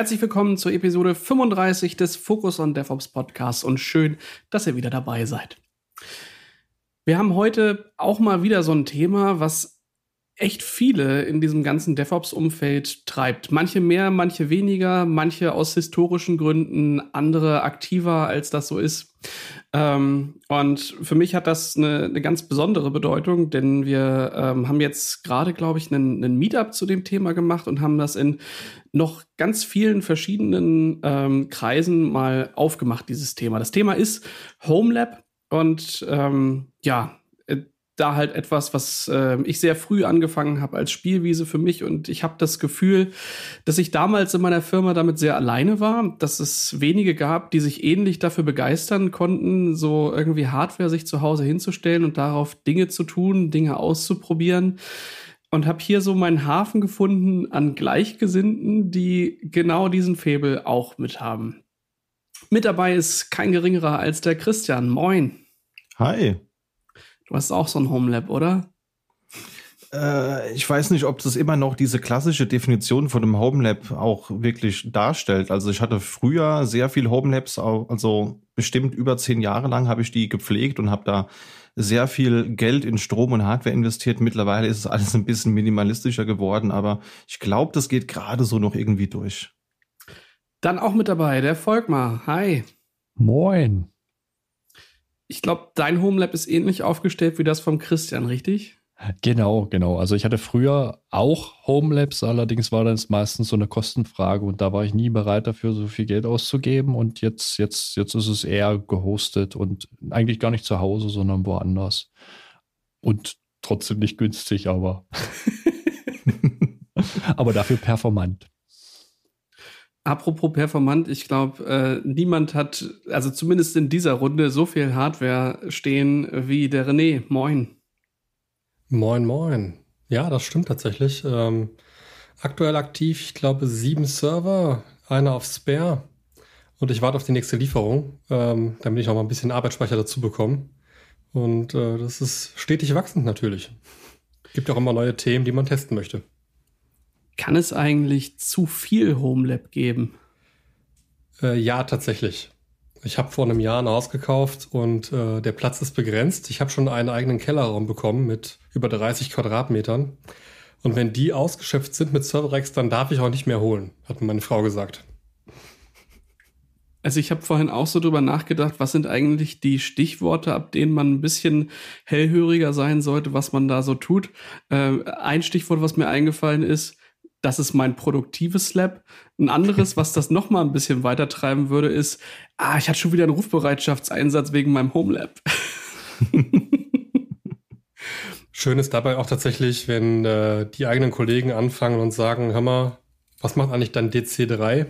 Herzlich willkommen zur Episode 35 des Focus on DevOps Podcasts und schön, dass ihr wieder dabei seid. Wir haben heute auch mal wieder so ein Thema, was echt viele in diesem ganzen DevOps-Umfeld treibt. Manche mehr, manche weniger, manche aus historischen Gründen, andere aktiver, als das so ist. Ähm, und für mich hat das eine, eine ganz besondere Bedeutung, denn wir ähm, haben jetzt gerade, glaube ich, einen, einen Meetup zu dem Thema gemacht und haben das in noch ganz vielen verschiedenen ähm, Kreisen mal aufgemacht, dieses Thema. Das Thema ist HomeLab und ähm, ja, da halt etwas, was äh, ich sehr früh angefangen habe als Spielwiese für mich und ich habe das Gefühl, dass ich damals in meiner Firma damit sehr alleine war, dass es wenige gab, die sich ähnlich dafür begeistern konnten, so irgendwie Hardware sich zu Hause hinzustellen und darauf Dinge zu tun, Dinge auszuprobieren und habe hier so meinen Hafen gefunden an Gleichgesinnten, die genau diesen Febel auch mit haben. Mit dabei ist kein geringerer als der Christian. Moin. Hi. Du hast auch so ein Homelab, oder? Äh, ich weiß nicht, ob das immer noch diese klassische Definition von einem Homelab auch wirklich darstellt. Also ich hatte früher sehr viel Homelabs, also bestimmt über zehn Jahre lang habe ich die gepflegt und habe da sehr viel Geld in Strom und Hardware investiert. Mittlerweile ist es alles ein bisschen minimalistischer geworden, aber ich glaube, das geht gerade so noch irgendwie durch. Dann auch mit dabei der Volkmar. Hi. Moin ich glaube, dein Homelab ist ähnlich aufgestellt wie das vom Christian, richtig? Genau, genau. Also ich hatte früher auch Homelabs, allerdings war das meistens so eine Kostenfrage und da war ich nie bereit dafür, so viel Geld auszugeben. Und jetzt, jetzt, jetzt ist es eher gehostet und eigentlich gar nicht zu Hause, sondern woanders. Und trotzdem nicht günstig, aber, aber dafür performant. Apropos performant, ich glaube, äh, niemand hat, also zumindest in dieser Runde, so viel Hardware stehen wie der René. Moin. Moin, moin. Ja, das stimmt tatsächlich. Ähm, aktuell aktiv, ich glaube, sieben Server, einer auf Spare. Und ich warte auf die nächste Lieferung, ähm, damit ich auch mal ein bisschen Arbeitsspeicher dazu bekomme. Und äh, das ist stetig wachsend natürlich. Gibt auch immer neue Themen, die man testen möchte. Kann es eigentlich zu viel Homelab geben? Äh, ja, tatsächlich. Ich habe vor einem Jahr ein Haus gekauft und äh, der Platz ist begrenzt. Ich habe schon einen eigenen Kellerraum bekommen mit über 30 Quadratmetern. Und wenn die ausgeschöpft sind mit Serverrex, dann darf ich auch nicht mehr holen, hat mir meine Frau gesagt. Also ich habe vorhin auch so drüber nachgedacht, was sind eigentlich die Stichworte, ab denen man ein bisschen hellhöriger sein sollte, was man da so tut. Äh, ein Stichwort, was mir eingefallen ist, das ist mein produktives Lab. Ein anderes, was das noch mal ein bisschen weiter treiben würde, ist, ah, ich hatte schon wieder einen Rufbereitschaftseinsatz wegen meinem Home Lab. Schön ist dabei auch tatsächlich, wenn äh, die eigenen Kollegen anfangen und sagen, hör mal, was macht eigentlich dein DC3?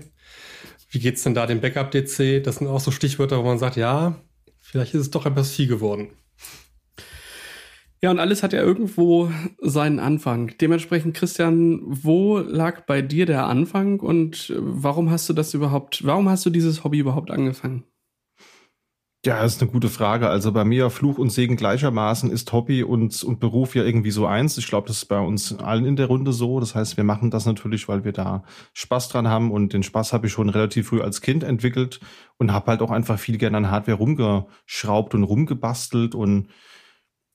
Wie geht's denn da dem Backup DC? Das sind auch so Stichwörter, wo man sagt, ja, vielleicht ist es doch etwas viel geworden. Ja, und alles hat ja irgendwo seinen Anfang. Dementsprechend, Christian, wo lag bei dir der Anfang und warum hast du das überhaupt, warum hast du dieses Hobby überhaupt angefangen? Ja, das ist eine gute Frage. Also bei mir Fluch und Segen gleichermaßen ist Hobby und, und Beruf ja irgendwie so eins. Ich glaube, das ist bei uns allen in der Runde so. Das heißt, wir machen das natürlich, weil wir da Spaß dran haben und den Spaß habe ich schon relativ früh als Kind entwickelt und habe halt auch einfach viel gerne an Hardware rumgeschraubt und rumgebastelt und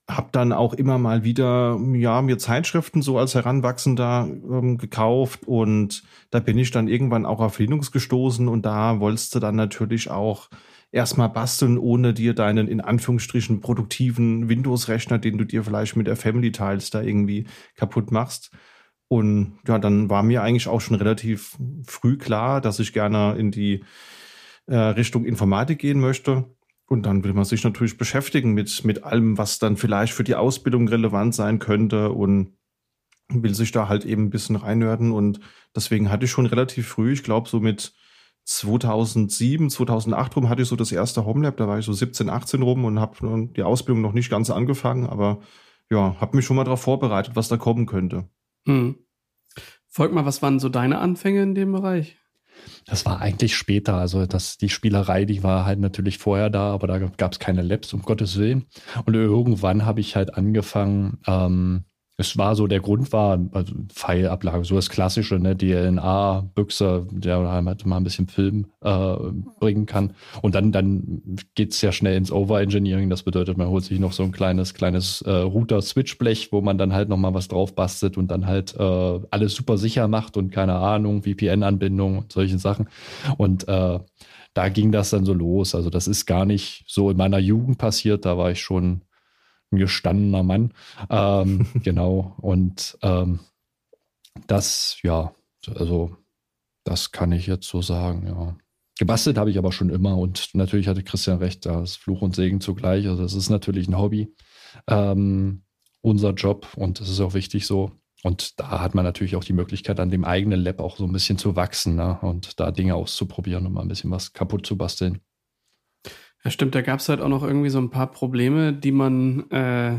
habe dann auch immer mal wieder ja mir Zeitschriften so als Heranwachsender ähm, gekauft und da bin ich dann irgendwann auch auf Linux gestoßen und da wolltest du dann natürlich auch erstmal basteln, ohne dir deinen in Anführungsstrichen produktiven Windows-Rechner, den du dir vielleicht mit der Family teilst, da irgendwie kaputt machst. Und ja, dann war mir eigentlich auch schon relativ früh klar, dass ich gerne in die äh, Richtung Informatik gehen möchte und dann will man sich natürlich beschäftigen mit, mit allem, was dann vielleicht für die Ausbildung relevant sein könnte und will sich da halt eben ein bisschen reinhören. Und deswegen hatte ich schon relativ früh, ich glaube so mit 2007, 2008 rum hatte ich so das erste Homelab, da war ich so 17, 18 rum und habe die Ausbildung noch nicht ganz angefangen, aber ja, habe mich schon mal darauf vorbereitet, was da kommen könnte. Hm. Folg mal, was waren so deine Anfänge in dem Bereich? Das war eigentlich später. Also das, die Spielerei, die war halt natürlich vorher da, aber da gab es keine Labs, um Gottes Willen. Und irgendwann habe ich halt angefangen, ähm, es war so, der Grund war, also Pfeilablage, so das klassische, ne, DLNA-Büchse, der halt mal ein bisschen Film äh, bringen kann. Und dann, dann geht's ja schnell ins Overengineering. Das bedeutet, man holt sich noch so ein kleines, kleines äh, Router-Switch-Blech, wo man dann halt nochmal was drauf bastelt und dann halt äh, alles super sicher macht und keine Ahnung, VPN-Anbindung und solche Sachen. Und äh, da ging das dann so los. Also das ist gar nicht so in meiner Jugend passiert. Da war ich schon ein gestandener Mann. Ähm, genau. Und ähm, das, ja, also das kann ich jetzt so sagen, ja. Gebastelt habe ich aber schon immer und natürlich hatte Christian recht, da ist Fluch und Segen zugleich. Also das ist natürlich ein Hobby, ähm, unser Job und das ist auch wichtig so. Und da hat man natürlich auch die Möglichkeit, an dem eigenen Lab auch so ein bisschen zu wachsen ne? und da Dinge auszuprobieren und mal ein bisschen was kaputt zu basteln. Ja, stimmt, da gab es halt auch noch irgendwie so ein paar Probleme, die man äh,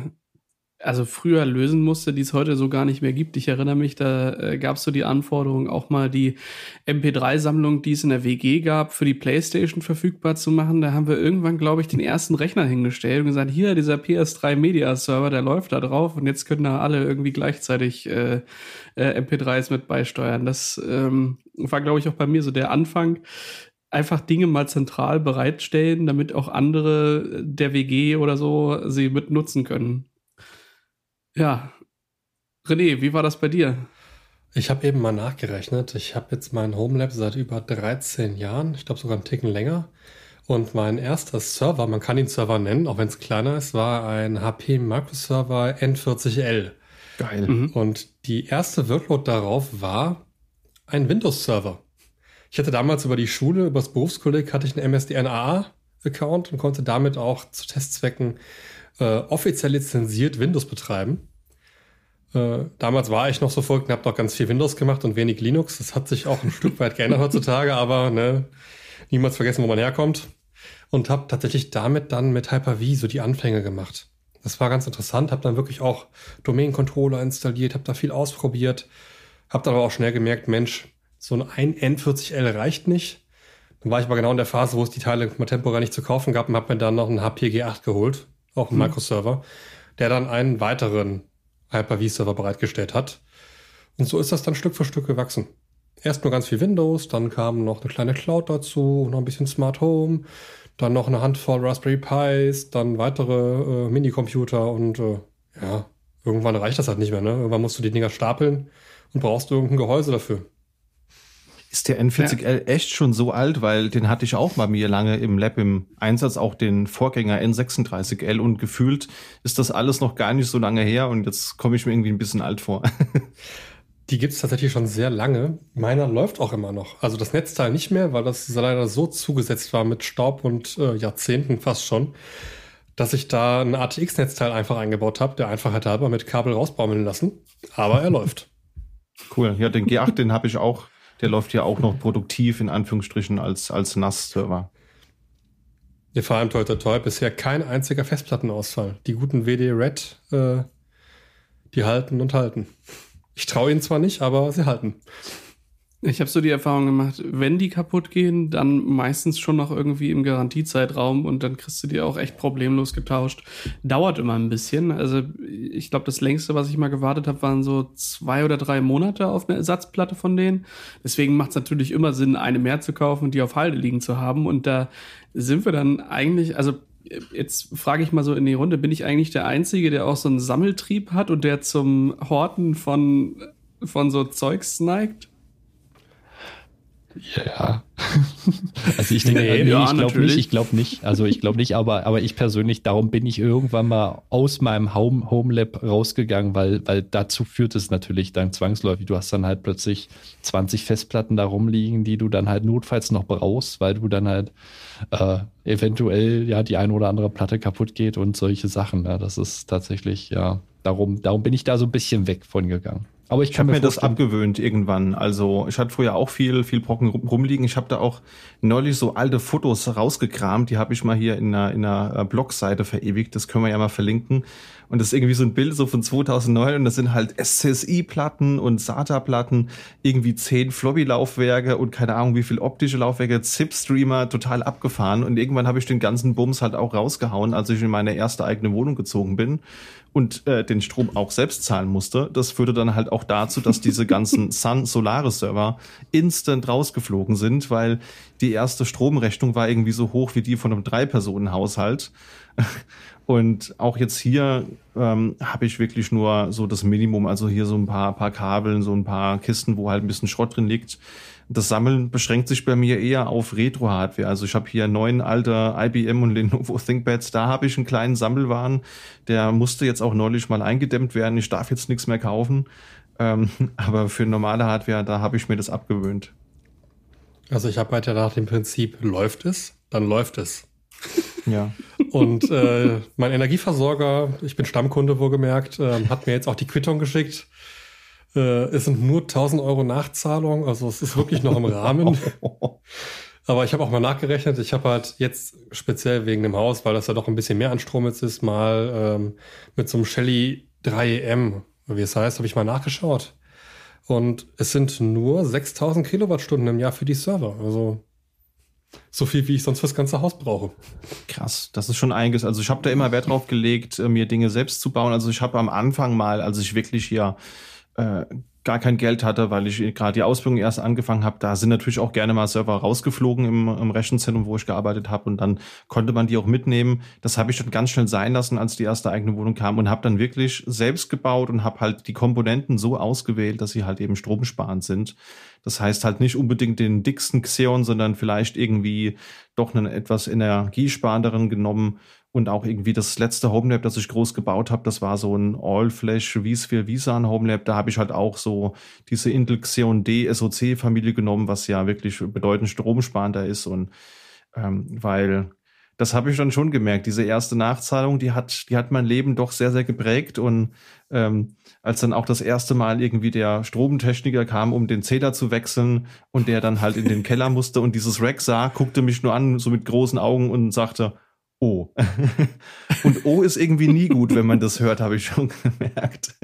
also früher lösen musste, die es heute so gar nicht mehr gibt. Ich erinnere mich, da äh, gab es so die Anforderung, auch mal die MP3-Sammlung, die es in der WG gab, für die PlayStation verfügbar zu machen. Da haben wir irgendwann, glaube ich, den ersten Rechner hingestellt und gesagt, hier, dieser PS3 Media Server, der läuft da drauf und jetzt können da alle irgendwie gleichzeitig äh, äh, MP3s mit beisteuern. Das ähm, war, glaube ich, auch bei mir so der Anfang einfach Dinge mal zentral bereitstellen, damit auch andere der WG oder so sie mit nutzen können. Ja. René, wie war das bei dir? Ich habe eben mal nachgerechnet. Ich habe jetzt mein Homelab seit über 13 Jahren, ich glaube sogar einen Ticken länger. Und mein erster Server, man kann ihn Server nennen, auch wenn es kleiner ist, war ein HP Microserver N40L. Geil. Mhm. Und die erste Workload darauf war ein Windows-Server. Ich hatte damals über die Schule, über das Berufskolleg, hatte ich einen MSDNA-Account und konnte damit auch zu Testzwecken äh, offiziell lizenziert Windows betreiben. Äh, damals war ich noch so verrückt und habe noch ganz viel Windows gemacht und wenig Linux. Das hat sich auch ein Stück weit geändert heutzutage, aber ne, niemals vergessen, wo man herkommt. Und habe tatsächlich damit dann mit Hyper-V so die Anfänge gemacht. Das war ganz interessant, habe dann wirklich auch Domain-Controller installiert, habe da viel ausprobiert, habe dann aber auch schnell gemerkt, Mensch, so ein N40L reicht nicht. Dann war ich aber genau in der Phase, wo es die Teile mal temporär nicht zu kaufen gab und habe mir dann noch einen HPG8 geholt, auch einen hm. Microserver, der dann einen weiteren Hyper-V-Server bereitgestellt hat. Und so ist das dann Stück für Stück gewachsen. Erst nur ganz viel Windows, dann kam noch eine kleine Cloud dazu, noch ein bisschen Smart Home, dann noch eine Handvoll Raspberry Pis, dann weitere äh, Minicomputer und äh, ja, irgendwann reicht das halt nicht mehr. Ne? Irgendwann musst du die Dinger stapeln und brauchst irgendein Gehäuse dafür. Ist der N40L ja. echt schon so alt? Weil den hatte ich auch bei mir lange im Lab im Einsatz, auch den Vorgänger N36L und gefühlt ist das alles noch gar nicht so lange her und jetzt komme ich mir irgendwie ein bisschen alt vor. Die gibt es tatsächlich schon sehr lange. Meiner läuft auch immer noch. Also das Netzteil nicht mehr, weil das leider so zugesetzt war mit Staub und äh, Jahrzehnten fast schon, dass ich da ein ATX-Netzteil einfach eingebaut habe, der einfach halt halber mit Kabel rausbaumeln lassen. Aber er läuft. Cool. Ja, den G8, den habe ich auch der läuft ja auch noch produktiv in Anführungsstrichen als, als NAS-Server. Ja, vor allem toi, toi, toi, bisher kein einziger Festplattenausfall. Die guten WD Red, äh, die halten und halten. Ich traue ihnen zwar nicht, aber sie halten. Ich habe so die Erfahrung gemacht, wenn die kaputt gehen, dann meistens schon noch irgendwie im Garantiezeitraum und dann kriegst du die auch echt problemlos getauscht. Dauert immer ein bisschen. Also ich glaube, das längste, was ich mal gewartet habe, waren so zwei oder drei Monate auf eine Ersatzplatte von denen. Deswegen macht es natürlich immer Sinn, eine mehr zu kaufen und die auf Halde liegen zu haben. Und da sind wir dann eigentlich, also jetzt frage ich mal so in die Runde, bin ich eigentlich der Einzige, der auch so einen Sammeltrieb hat und der zum Horten von, von so Zeugs neigt? Ja. also ich denke, nee, nee, ja, ich glaube nicht, ich glaube nicht. Also ich glaube nicht, aber, aber ich persönlich, darum bin ich irgendwann mal aus meinem Home, Home Lab rausgegangen, weil, weil dazu führt es natürlich dann zwangsläufig. Du hast dann halt plötzlich 20 Festplatten da rumliegen, die du dann halt notfalls noch brauchst, weil du dann halt äh, eventuell ja die eine oder andere Platte kaputt geht und solche Sachen. Ja, das ist tatsächlich, ja, darum, darum bin ich da so ein bisschen weg von gegangen. Aber ich, ich habe mir das abgewöhnt irgendwann. Also ich hatte früher auch viel, viel Brocken rumliegen. Ich habe da auch neulich so alte Fotos rausgekramt. Die habe ich mal hier in einer, in einer äh, Blogseite verewigt. Das können wir ja mal verlinken. Und das ist irgendwie so ein Bild so von 2009 und das sind halt SCSI-Platten und SATA-Platten, irgendwie zehn Floppy-Laufwerke und keine Ahnung wie viel optische Laufwerke, ZIP-Streamer, total abgefahren. Und irgendwann habe ich den ganzen Bums halt auch rausgehauen, als ich in meine erste eigene Wohnung gezogen bin und äh, den Strom auch selbst zahlen musste. Das führte dann halt auch dazu, dass diese ganzen Sun Solaris Server instant rausgeflogen sind, weil die erste Stromrechnung war irgendwie so hoch wie die von einem Drei-Personen-Haushalt. Und auch jetzt hier ähm, habe ich wirklich nur so das Minimum, also hier so ein paar, paar Kabeln, so ein paar Kisten, wo halt ein bisschen Schrott drin liegt. Das Sammeln beschränkt sich bei mir eher auf Retro-Hardware. Also ich habe hier neun alte IBM und Lenovo ThinkPads. Da habe ich einen kleinen Sammelwaren. Der musste jetzt auch neulich mal eingedämmt werden. Ich darf jetzt nichts mehr kaufen. Ähm, aber für normale Hardware, da habe ich mir das abgewöhnt. Also ich arbeite nach dem Prinzip, läuft es, dann läuft es. Ja. Und äh, mein Energieversorger, ich bin Stammkunde wohlgemerkt, äh, hat mir jetzt auch die Quittung geschickt äh, es sind nur 1000 Euro Nachzahlung, also es ist wirklich noch im Rahmen. Aber ich habe auch mal nachgerechnet. Ich habe halt jetzt speziell wegen dem Haus, weil das ja doch ein bisschen mehr an Strom jetzt ist, mal ähm, mit so einem Shelly 3M, wie es heißt, habe ich mal nachgeschaut. Und es sind nur 6000 Kilowattstunden im Jahr für die Server. Also so viel, wie ich sonst fürs ganze Haus brauche. Krass, das ist schon einiges. Also ich habe da immer Wert drauf gelegt, äh, mir Dinge selbst zu bauen. Also ich habe am Anfang mal, als ich wirklich hier äh, gar kein Geld hatte, weil ich gerade die Ausbildung erst angefangen habe. Da sind natürlich auch gerne mal Server rausgeflogen im, im Rechenzentrum, wo ich gearbeitet habe und dann konnte man die auch mitnehmen. Das habe ich dann ganz schnell sein lassen, als die erste eigene Wohnung kam und habe dann wirklich selbst gebaut und habe halt die Komponenten so ausgewählt, dass sie halt eben stromsparend sind. Das heißt halt nicht unbedingt den dicksten Xeon, sondern vielleicht irgendwie doch einen etwas energiesparenderen genommen und auch irgendwie das letzte Homelab, das ich groß gebaut habe, das war so ein All-Flash vSphere Visan Homelab. Da habe ich halt auch so diese Intel Xeon D SoC Familie genommen, was ja wirklich bedeutend stromsparender ist. Und ähm, weil das habe ich dann schon gemerkt. Diese erste Nachzahlung, die hat, die hat mein Leben doch sehr, sehr geprägt. Und ähm, als dann auch das erste Mal irgendwie der Stromtechniker kam, um den Zähler zu wechseln und der dann halt in den Keller musste und dieses Rack sah, guckte mich nur an, so mit großen Augen und sagte, O. Und O ist irgendwie nie gut, wenn man das hört, habe ich schon gemerkt.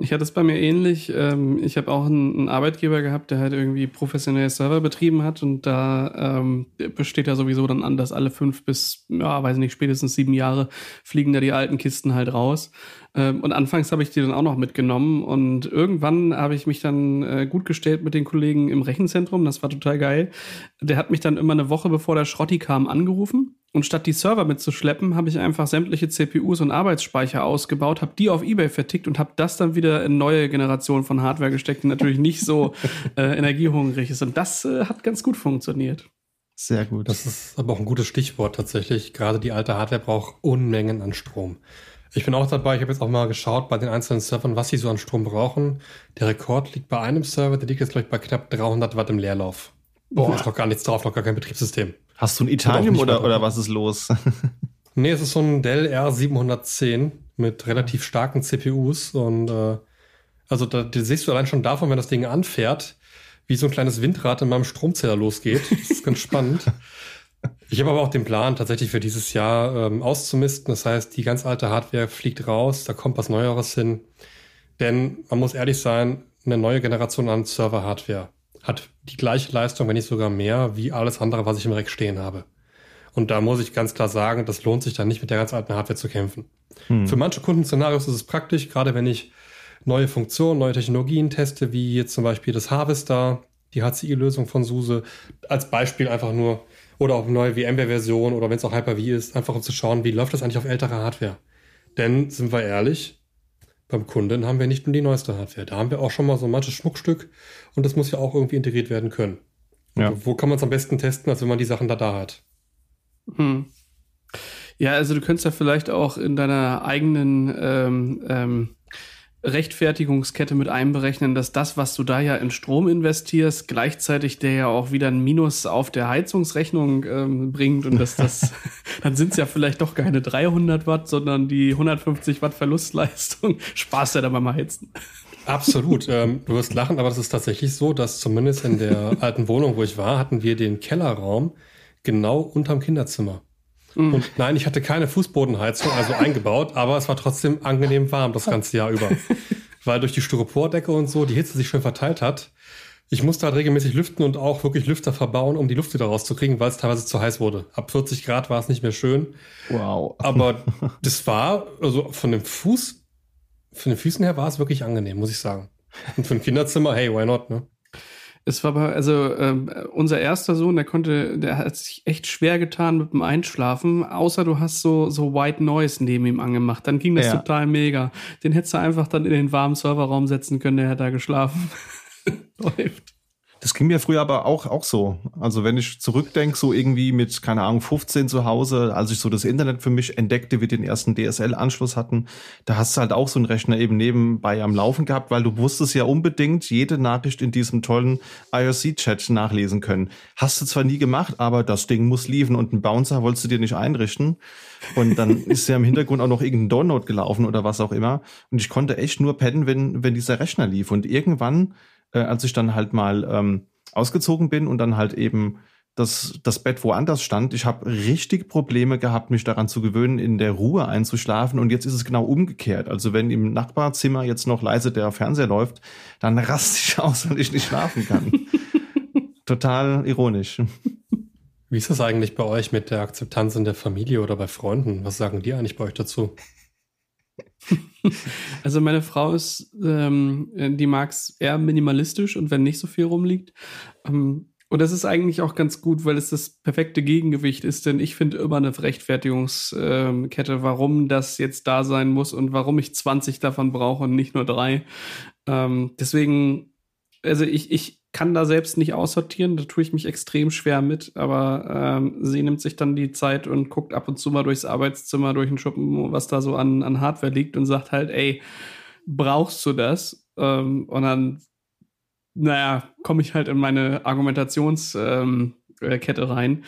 Ich hatte es bei mir ähnlich. Ähm, ich habe auch einen, Arbeitgeber gehabt, der halt irgendwie professionelle Server betrieben hat und da ähm, besteht ja sowieso dann an, dass alle fünf bis, ja, weiß nicht, spätestens sieben Jahre fliegen da die alten Kisten halt raus. Ähm, und anfangs habe ich die dann auch noch mitgenommen und irgendwann habe ich mich dann äh, gut gestellt mit den Kollegen im Rechenzentrum. Das war total geil. Der hat mich dann immer eine Woche bevor der Schrotti kam angerufen und statt die Server mitzuschleppen, habe ich einfach sämtliche CPUs und Arbeitsspeicher ausgebaut, habe die auf eBay vertickt und habe das dann wieder in neue Generationen von Hardware gesteckt, die natürlich nicht so äh, energiehungrig ist. Und das äh, hat ganz gut funktioniert. Sehr gut. Das ist aber auch ein gutes Stichwort tatsächlich. Gerade die alte Hardware braucht Unmengen an Strom. Ich bin auch dabei, ich habe jetzt auch mal geschaut bei den einzelnen Servern, was sie so an Strom brauchen. Der Rekord liegt bei einem Server, der liegt jetzt, glaube ich, bei knapp 300 Watt im Leerlauf. Boah, ist noch gar nichts drauf, noch gar kein Betriebssystem. Hast du ein Italium oder, oder was ist los? nee, es ist so ein Dell R710 mit relativ starken CPUs und äh, also da siehst du allein schon davon, wenn das Ding anfährt, wie so ein kleines Windrad in meinem Stromzähler losgeht. Das ist ganz spannend. Ich habe aber auch den Plan, tatsächlich für dieses Jahr ähm, auszumisten. Das heißt, die ganz alte Hardware fliegt raus, da kommt was Neueres hin. Denn man muss ehrlich sein, eine neue Generation an Server-Hardware hat die gleiche Leistung, wenn nicht sogar mehr, wie alles andere, was ich im Rack stehen habe. Und da muss ich ganz klar sagen, das lohnt sich dann nicht mit der ganz alten Hardware zu kämpfen. Hm. Für manche Kundenszenarios ist es praktisch, gerade wenn ich neue Funktionen, neue Technologien teste, wie jetzt zum Beispiel das Harvester, die HCI-Lösung von SUSE, als Beispiel einfach nur, oder auch neue VMware-Version oder wenn es auch Hyper-V ist, einfach um zu schauen, wie läuft das eigentlich auf älterer Hardware. Denn, sind wir ehrlich, beim Kunden haben wir nicht nur die neueste Hardware. Da haben wir auch schon mal so manches Schmuckstück und das muss ja auch irgendwie integriert werden können. Ja. Wo kann man es am besten testen, als wenn man die Sachen da da hat? Hm. Ja, also du könntest ja vielleicht auch in deiner eigenen ähm, ähm, Rechtfertigungskette mit einberechnen, dass das, was du da ja in Strom investierst, gleichzeitig der ja auch wieder ein Minus auf der Heizungsrechnung ähm, bringt und dass das, dann sind es ja vielleicht doch keine 300 Watt, sondern die 150 Watt Verlustleistung. Spaß ja dann beim Heizen. Absolut. ähm, du wirst lachen, aber das ist tatsächlich so, dass zumindest in der alten Wohnung, wo ich war, hatten wir den Kellerraum genau unterm Kinderzimmer. Mhm. Und nein, ich hatte keine Fußbodenheizung, also eingebaut, aber es war trotzdem angenehm warm das ganze Jahr über. Weil durch die Styropordecke und so die Hitze sich schön verteilt hat. Ich musste halt regelmäßig lüften und auch wirklich Lüfter verbauen, um die Luft wieder rauszukriegen, weil es teilweise zu heiß wurde. Ab 40 Grad war es nicht mehr schön. Wow. Aber das war, also von dem Fuß, von den Füßen her war es wirklich angenehm, muss ich sagen. Und für ein Kinderzimmer, hey, why not, ne? Es war aber, also ähm, unser erster Sohn, der konnte, der hat sich echt schwer getan mit dem Einschlafen, außer du hast so, so White Noise neben ihm angemacht. Dann ging das ja. total mega. Den hättest du einfach dann in den warmen Serverraum setzen können, der hat da geschlafen. Läuft. Das ging mir früher aber auch, auch so. Also wenn ich zurückdenke, so irgendwie mit, keine Ahnung, 15 zu Hause, als ich so das Internet für mich entdeckte, wir den ersten DSL-Anschluss hatten, da hast du halt auch so einen Rechner eben nebenbei am Laufen gehabt, weil du wusstest ja unbedingt jede Nachricht in diesem tollen IRC-Chat nachlesen können. Hast du zwar nie gemacht, aber das Ding muss liefern und einen Bouncer wolltest du dir nicht einrichten. Und dann ist ja im Hintergrund auch noch irgendein Download gelaufen oder was auch immer. Und ich konnte echt nur pennen, wenn, wenn dieser Rechner lief. Und irgendwann äh, als ich dann halt mal ähm, ausgezogen bin und dann halt eben das, das Bett woanders stand. Ich habe richtig Probleme gehabt, mich daran zu gewöhnen, in der Ruhe einzuschlafen. Und jetzt ist es genau umgekehrt. Also wenn im Nachbarzimmer jetzt noch leise der Fernseher läuft, dann raste ich aus, weil ich nicht schlafen kann. Total ironisch. Wie ist das eigentlich bei euch mit der Akzeptanz in der Familie oder bei Freunden? Was sagen die eigentlich bei euch dazu? Also meine Frau ist, ähm, die mag es eher minimalistisch und wenn nicht so viel rumliegt. Ähm, und das ist eigentlich auch ganz gut, weil es das perfekte Gegengewicht ist, denn ich finde immer eine Rechtfertigungskette, ähm, warum das jetzt da sein muss und warum ich 20 davon brauche und nicht nur drei. Ähm, deswegen, also ich, ich, kann da selbst nicht aussortieren, da tue ich mich extrem schwer mit, aber ähm, sie nimmt sich dann die Zeit und guckt ab und zu mal durchs Arbeitszimmer, durch den Schuppen, was da so an, an Hardware liegt und sagt halt, ey, brauchst du das? Ähm, und dann, naja, komme ich halt in meine Argumentationskette ähm, rein.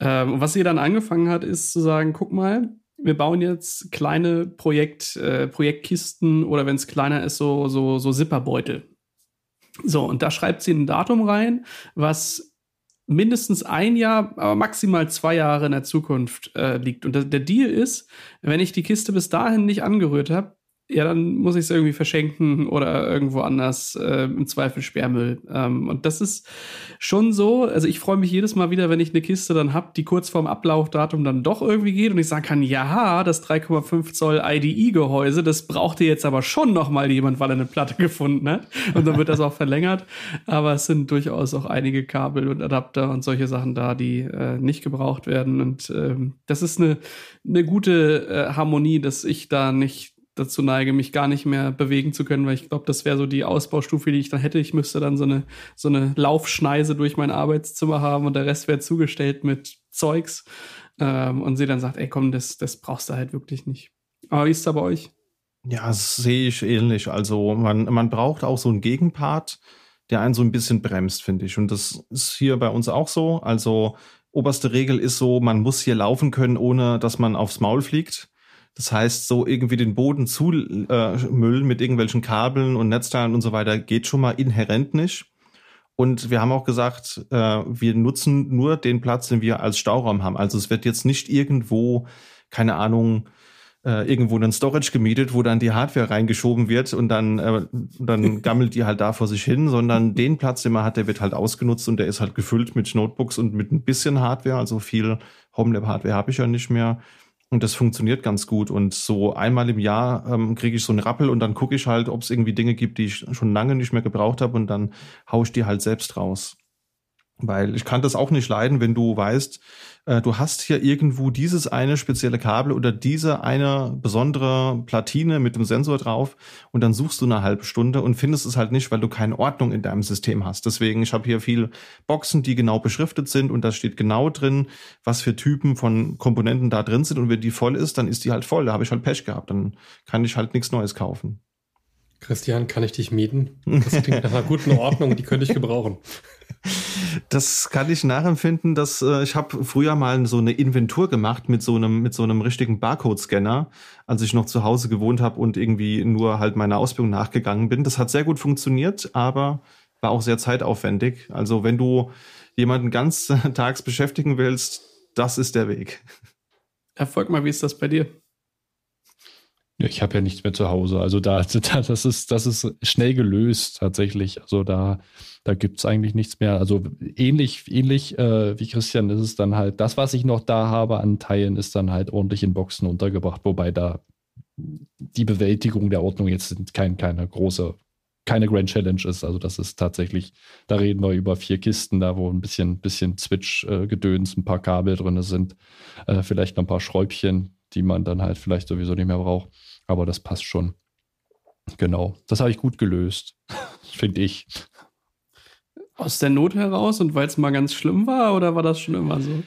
Ähm, was sie dann angefangen hat, ist zu sagen, guck mal, wir bauen jetzt kleine Projekt, äh, Projektkisten oder wenn es kleiner ist, so, so, so Zipperbeutel so, und da schreibt sie ein Datum rein, was mindestens ein Jahr, aber maximal zwei Jahre in der Zukunft äh, liegt. Und der Deal ist, wenn ich die Kiste bis dahin nicht angerührt habe, ja, dann muss ich es irgendwie verschenken oder irgendwo anders, äh, im Zweifel Sperrmüll. Ähm, und das ist schon so. Also ich freue mich jedes Mal wieder, wenn ich eine Kiste dann habe, die kurz vorm Ablaufdatum dann doch irgendwie geht und ich sagen kann, ja, das 3,5 Zoll IDE-Gehäuse, das brauchte jetzt aber schon noch mal jemand, weil er eine Platte gefunden hat. Und dann wird das auch verlängert. Aber es sind durchaus auch einige Kabel und Adapter und solche Sachen da, die äh, nicht gebraucht werden. Und ähm, das ist eine, eine gute äh, Harmonie, dass ich da nicht dazu neige, mich gar nicht mehr bewegen zu können, weil ich glaube, das wäre so die Ausbaustufe, die ich dann hätte. Ich müsste dann so eine, so eine Laufschneise durch mein Arbeitszimmer haben und der Rest wäre zugestellt mit Zeugs. Ähm, und sie dann sagt, ey komm, das, das brauchst du halt wirklich nicht. Aber wie ist es bei euch? Ja, das sehe ich ähnlich. Also man, man braucht auch so einen Gegenpart, der einen so ein bisschen bremst, finde ich. Und das ist hier bei uns auch so. Also oberste Regel ist so, man muss hier laufen können, ohne dass man aufs Maul fliegt. Das heißt, so irgendwie den Boden zu äh, müllen mit irgendwelchen Kabeln und Netzteilen und so weiter geht schon mal inhärent nicht. Und wir haben auch gesagt, äh, wir nutzen nur den Platz, den wir als Stauraum haben. Also es wird jetzt nicht irgendwo, keine Ahnung, äh, irgendwo einen Storage gemietet, wo dann die Hardware reingeschoben wird und dann, äh, dann gammelt die halt da vor sich hin, sondern den Platz, den man hat, der wird halt ausgenutzt und der ist halt gefüllt mit Notebooks und mit ein bisschen Hardware. Also viel HomeLab-Hardware habe ich ja nicht mehr. Und das funktioniert ganz gut. Und so einmal im Jahr ähm, kriege ich so einen Rappel und dann gucke ich halt, ob es irgendwie Dinge gibt, die ich schon lange nicht mehr gebraucht habe und dann haue ich die halt selbst raus. Weil ich kann das auch nicht leiden, wenn du weißt, äh, du hast hier irgendwo dieses eine spezielle Kabel oder diese eine besondere Platine mit dem Sensor drauf und dann suchst du eine halbe Stunde und findest es halt nicht, weil du keine Ordnung in deinem System hast. Deswegen, ich habe hier viel Boxen, die genau beschriftet sind und da steht genau drin, was für Typen von Komponenten da drin sind und wenn die voll ist, dann ist die halt voll. Da habe ich halt Pech gehabt. Dann kann ich halt nichts Neues kaufen. Christian, kann ich dich mieten? Das klingt nach einer guten Ordnung, die könnte ich gebrauchen. Das kann ich nachempfinden, dass äh, ich habe früher mal so eine Inventur gemacht mit so einem mit so einem richtigen Barcode-Scanner, als ich noch zu Hause gewohnt habe und irgendwie nur halt meiner Ausbildung nachgegangen bin. Das hat sehr gut funktioniert, aber war auch sehr zeitaufwendig. Also wenn du jemanden ganz tags beschäftigen willst, das ist der Weg. Erfolg mal, wie ist das bei dir? Ich habe ja nichts mehr zu Hause. Also da, das ist, das ist schnell gelöst tatsächlich. Also da, da gibt es eigentlich nichts mehr. Also ähnlich, ähnlich äh, wie Christian ist es dann halt, das, was ich noch da habe an Teilen, ist dann halt ordentlich in Boxen untergebracht, wobei da die Bewältigung der Ordnung jetzt kein, keine große, keine Grand Challenge ist. Also das ist tatsächlich, da reden wir über vier Kisten, da wo ein bisschen, bisschen Switch-Gedöns, ein paar Kabel drin sind, äh, vielleicht noch ein paar Schräubchen, die man dann halt vielleicht sowieso nicht mehr braucht. Aber das passt schon. Genau. Das habe ich gut gelöst, finde ich. Aus der Not heraus und weil es mal ganz schlimm war oder war das schon immer so?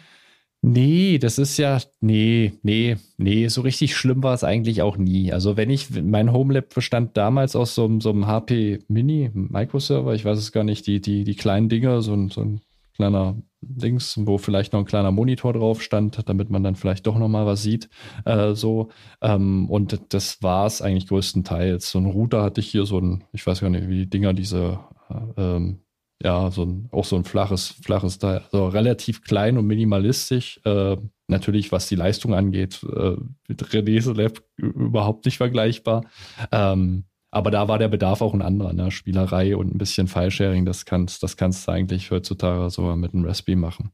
Nee, das ist ja, nee, nee, nee, so richtig schlimm war es eigentlich auch nie. Also wenn ich, mein Homelab bestand damals aus so, so einem HP Mini Microserver, ich weiß es gar nicht, die, die, die kleinen Dinger, so so ein kleiner Dings, wo vielleicht noch ein kleiner Monitor drauf stand, damit man dann vielleicht doch noch mal was sieht. Äh, so ähm, und das war es eigentlich größtenteils. So ein Router hatte ich hier so ein, ich weiß gar nicht, wie die Dinger diese äh, ähm, ja, so ein, auch so ein flaches, flaches Teil, also relativ klein und minimalistisch. Äh, natürlich, was die Leistung angeht, äh, mit René's Lab überhaupt nicht vergleichbar. Ähm, aber da war der Bedarf auch ein anderer, ne? Spielerei und ein bisschen File-Sharing, das kannst, das kannst du eigentlich heutzutage sogar mit einem Raspberry machen.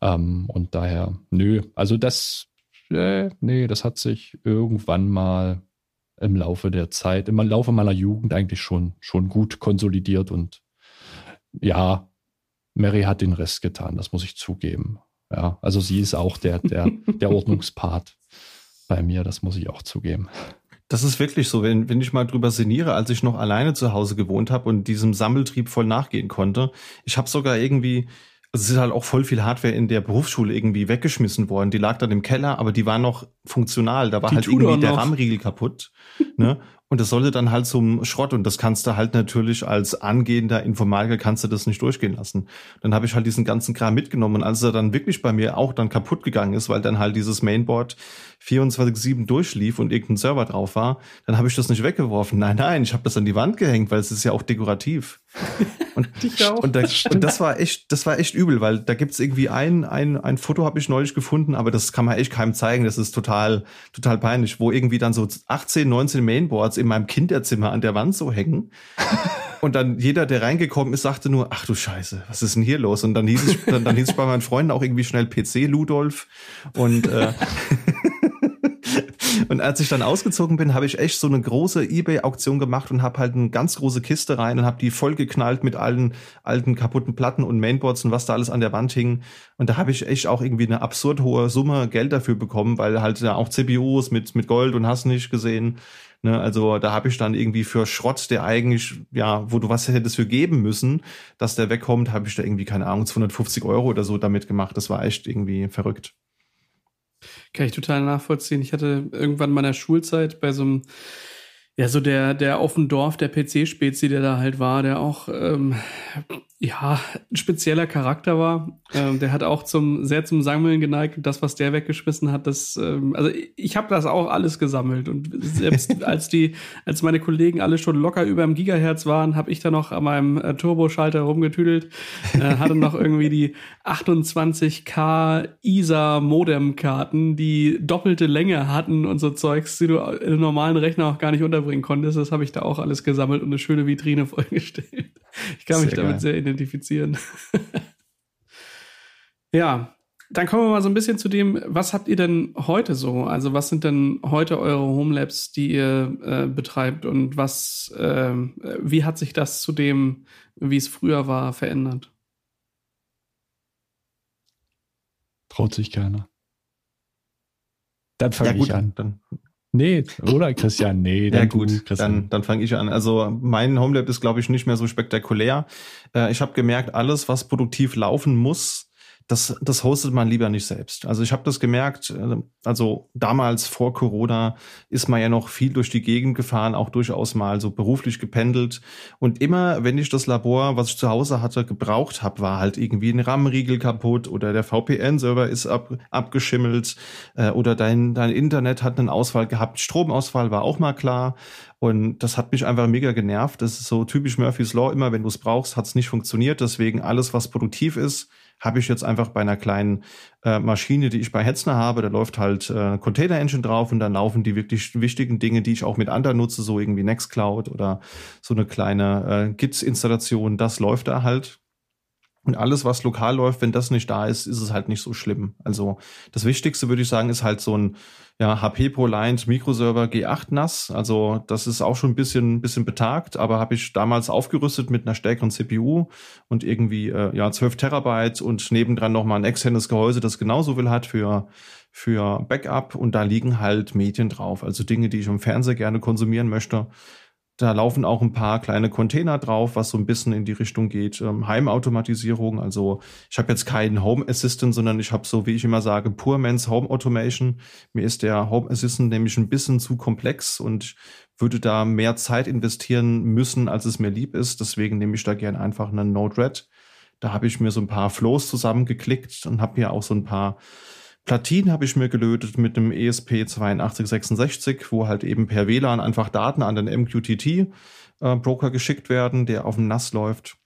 Ähm, und daher, nö, also das, äh, nee, das hat sich irgendwann mal im Laufe der Zeit, im Laufe meiner Jugend eigentlich schon, schon gut konsolidiert und ja, Mary hat den Rest getan, das muss ich zugeben. Ja, also sie ist auch der, der, der Ordnungspart bei mir, das muss ich auch zugeben. Das ist wirklich so, wenn, wenn ich mal drüber sinniere, als ich noch alleine zu Hause gewohnt habe und diesem Sammeltrieb voll nachgehen konnte. Ich habe sogar irgendwie, also es ist halt auch voll viel Hardware in der Berufsschule irgendwie weggeschmissen worden. Die lag dann im Keller, aber die war noch funktional. Da war die halt irgendwie der RAM-Riegel kaputt. ne? Und das sollte dann halt zum Schrott und das kannst du halt natürlich als angehender Informatiker kannst du das nicht durchgehen lassen. Dann habe ich halt diesen ganzen Kram mitgenommen und als er dann wirklich bei mir auch dann kaputt gegangen ist, weil dann halt dieses Mainboard 24/7 durchlief und irgendein Server drauf war, dann habe ich das nicht weggeworfen. Nein, nein, ich habe das an die Wand gehängt, weil es ist ja auch dekorativ. Und, und, da, und, das war echt, das war echt übel, weil da gibt's irgendwie ein, ein, ein Foto habe ich neulich gefunden, aber das kann man echt keinem zeigen. Das ist total, total peinlich, wo irgendwie dann so 18, 19 Mainboards in meinem Kinderzimmer an der Wand so hängen. Und dann jeder, der reingekommen ist, sagte nur, ach du Scheiße, was ist denn hier los? Und dann hieß es, dann, dann hieß es bei meinen Freunden auch irgendwie schnell PC Ludolf. Und äh, Und als ich dann ausgezogen bin, habe ich echt so eine große Ebay-Auktion gemacht und habe halt eine ganz große Kiste rein und habe die vollgeknallt mit allen alten kaputten Platten und Mainboards und was da alles an der Wand hing. Und da habe ich echt auch irgendwie eine absurd hohe Summe Geld dafür bekommen, weil halt ja auch CPUs mit, mit Gold und hast nicht gesehen. Ne, also da habe ich dann irgendwie für Schrott, der eigentlich, ja, wo du was hättest für geben müssen, dass der wegkommt, habe ich da irgendwie, keine Ahnung, 250 Euro oder so damit gemacht. Das war echt irgendwie verrückt. Kann ich total nachvollziehen. Ich hatte irgendwann in meiner Schulzeit bei so einem ja, so der, der auf dem Dorf, der PC-Spezi, der da halt war, der auch, ähm, ja, ein spezieller Charakter war. Ähm, der hat auch zum, sehr zum Sammeln geneigt das, was der weggeschmissen hat, das, ähm, also ich habe das auch alles gesammelt und selbst als die, als meine Kollegen alle schon locker über dem Gigahertz waren, habe ich da noch an meinem äh, Turboschalter rumgetüdelt, äh, hatte noch irgendwie die 28K ISA Modem-Karten, die doppelte Länge hatten und so Zeugs, die du in einem normalen Rechner auch gar nicht unter unterbringen konntest. Das habe ich da auch alles gesammelt und eine schöne Vitrine vollgestellt. Ich kann sehr mich damit geil. sehr identifizieren. ja, dann kommen wir mal so ein bisschen zu dem, was habt ihr denn heute so? Also was sind denn heute eure Homelabs, die ihr äh, betreibt und was, äh, wie hat sich das zu dem, wie es früher war, verändert? Traut sich keiner. Dann fange ja, ich an. Dann, Nee, oder Christian? Nee, dann ja, gut, du, dann, dann fange ich an. Also mein Homelab ist, glaube ich, nicht mehr so spektakulär. Äh, ich habe gemerkt, alles, was produktiv laufen muss, das, das hostet man lieber nicht selbst. Also ich habe das gemerkt, äh, also damals vor Corona ist man ja noch viel durch die Gegend gefahren, auch durchaus mal so beruflich gependelt. Und immer, wenn ich das Labor, was ich zu Hause hatte, gebraucht habe, war halt irgendwie ein RAM-Riegel kaputt oder der VPN-Server ist ab, abgeschimmelt äh, oder dein, dein Internet hat einen Ausfall gehabt. Stromausfall war auch mal klar. Und das hat mich einfach mega genervt. Das ist so typisch Murphy's Law. Immer wenn du es brauchst, hat es nicht funktioniert. Deswegen alles, was produktiv ist, habe ich jetzt einfach bei einer kleinen äh, Maschine, die ich bei Hetzner habe, da läuft halt äh, Container Engine drauf und dann laufen die wirklich wichtigen Dinge, die ich auch mit anderen nutze, so irgendwie Nextcloud oder so eine kleine äh, Git-Installation, das läuft da halt. Und alles, was lokal läuft, wenn das nicht da ist, ist es halt nicht so schlimm. Also das Wichtigste würde ich sagen, ist halt so ein ja, HP ProLiant Microserver G8 NAS. Also das ist auch schon ein bisschen, bisschen betagt, aber habe ich damals aufgerüstet mit einer stärkeren CPU und irgendwie äh, ja 12 Terabyte und nebendran nochmal ein externes Gehäuse, das genauso viel hat für für Backup und da liegen halt Medien drauf, also Dinge, die ich im Fernseher gerne konsumieren möchte. Da laufen auch ein paar kleine Container drauf, was so ein bisschen in die Richtung geht. Ähm, Heimautomatisierung. Also ich habe jetzt keinen Home Assistant, sondern ich habe so, wie ich immer sage, Poor Man's Home Automation. Mir ist der Home Assistant nämlich ein bisschen zu komplex und würde da mehr Zeit investieren müssen, als es mir lieb ist. Deswegen nehme ich da gern einfach einen Node-RED. Da habe ich mir so ein paar Flows zusammengeklickt und habe mir auch so ein paar Platinen habe ich mir gelötet mit dem ESP8266, wo halt eben per WLAN einfach Daten an den MQTT-Broker äh, geschickt werden, der auf dem NAS läuft.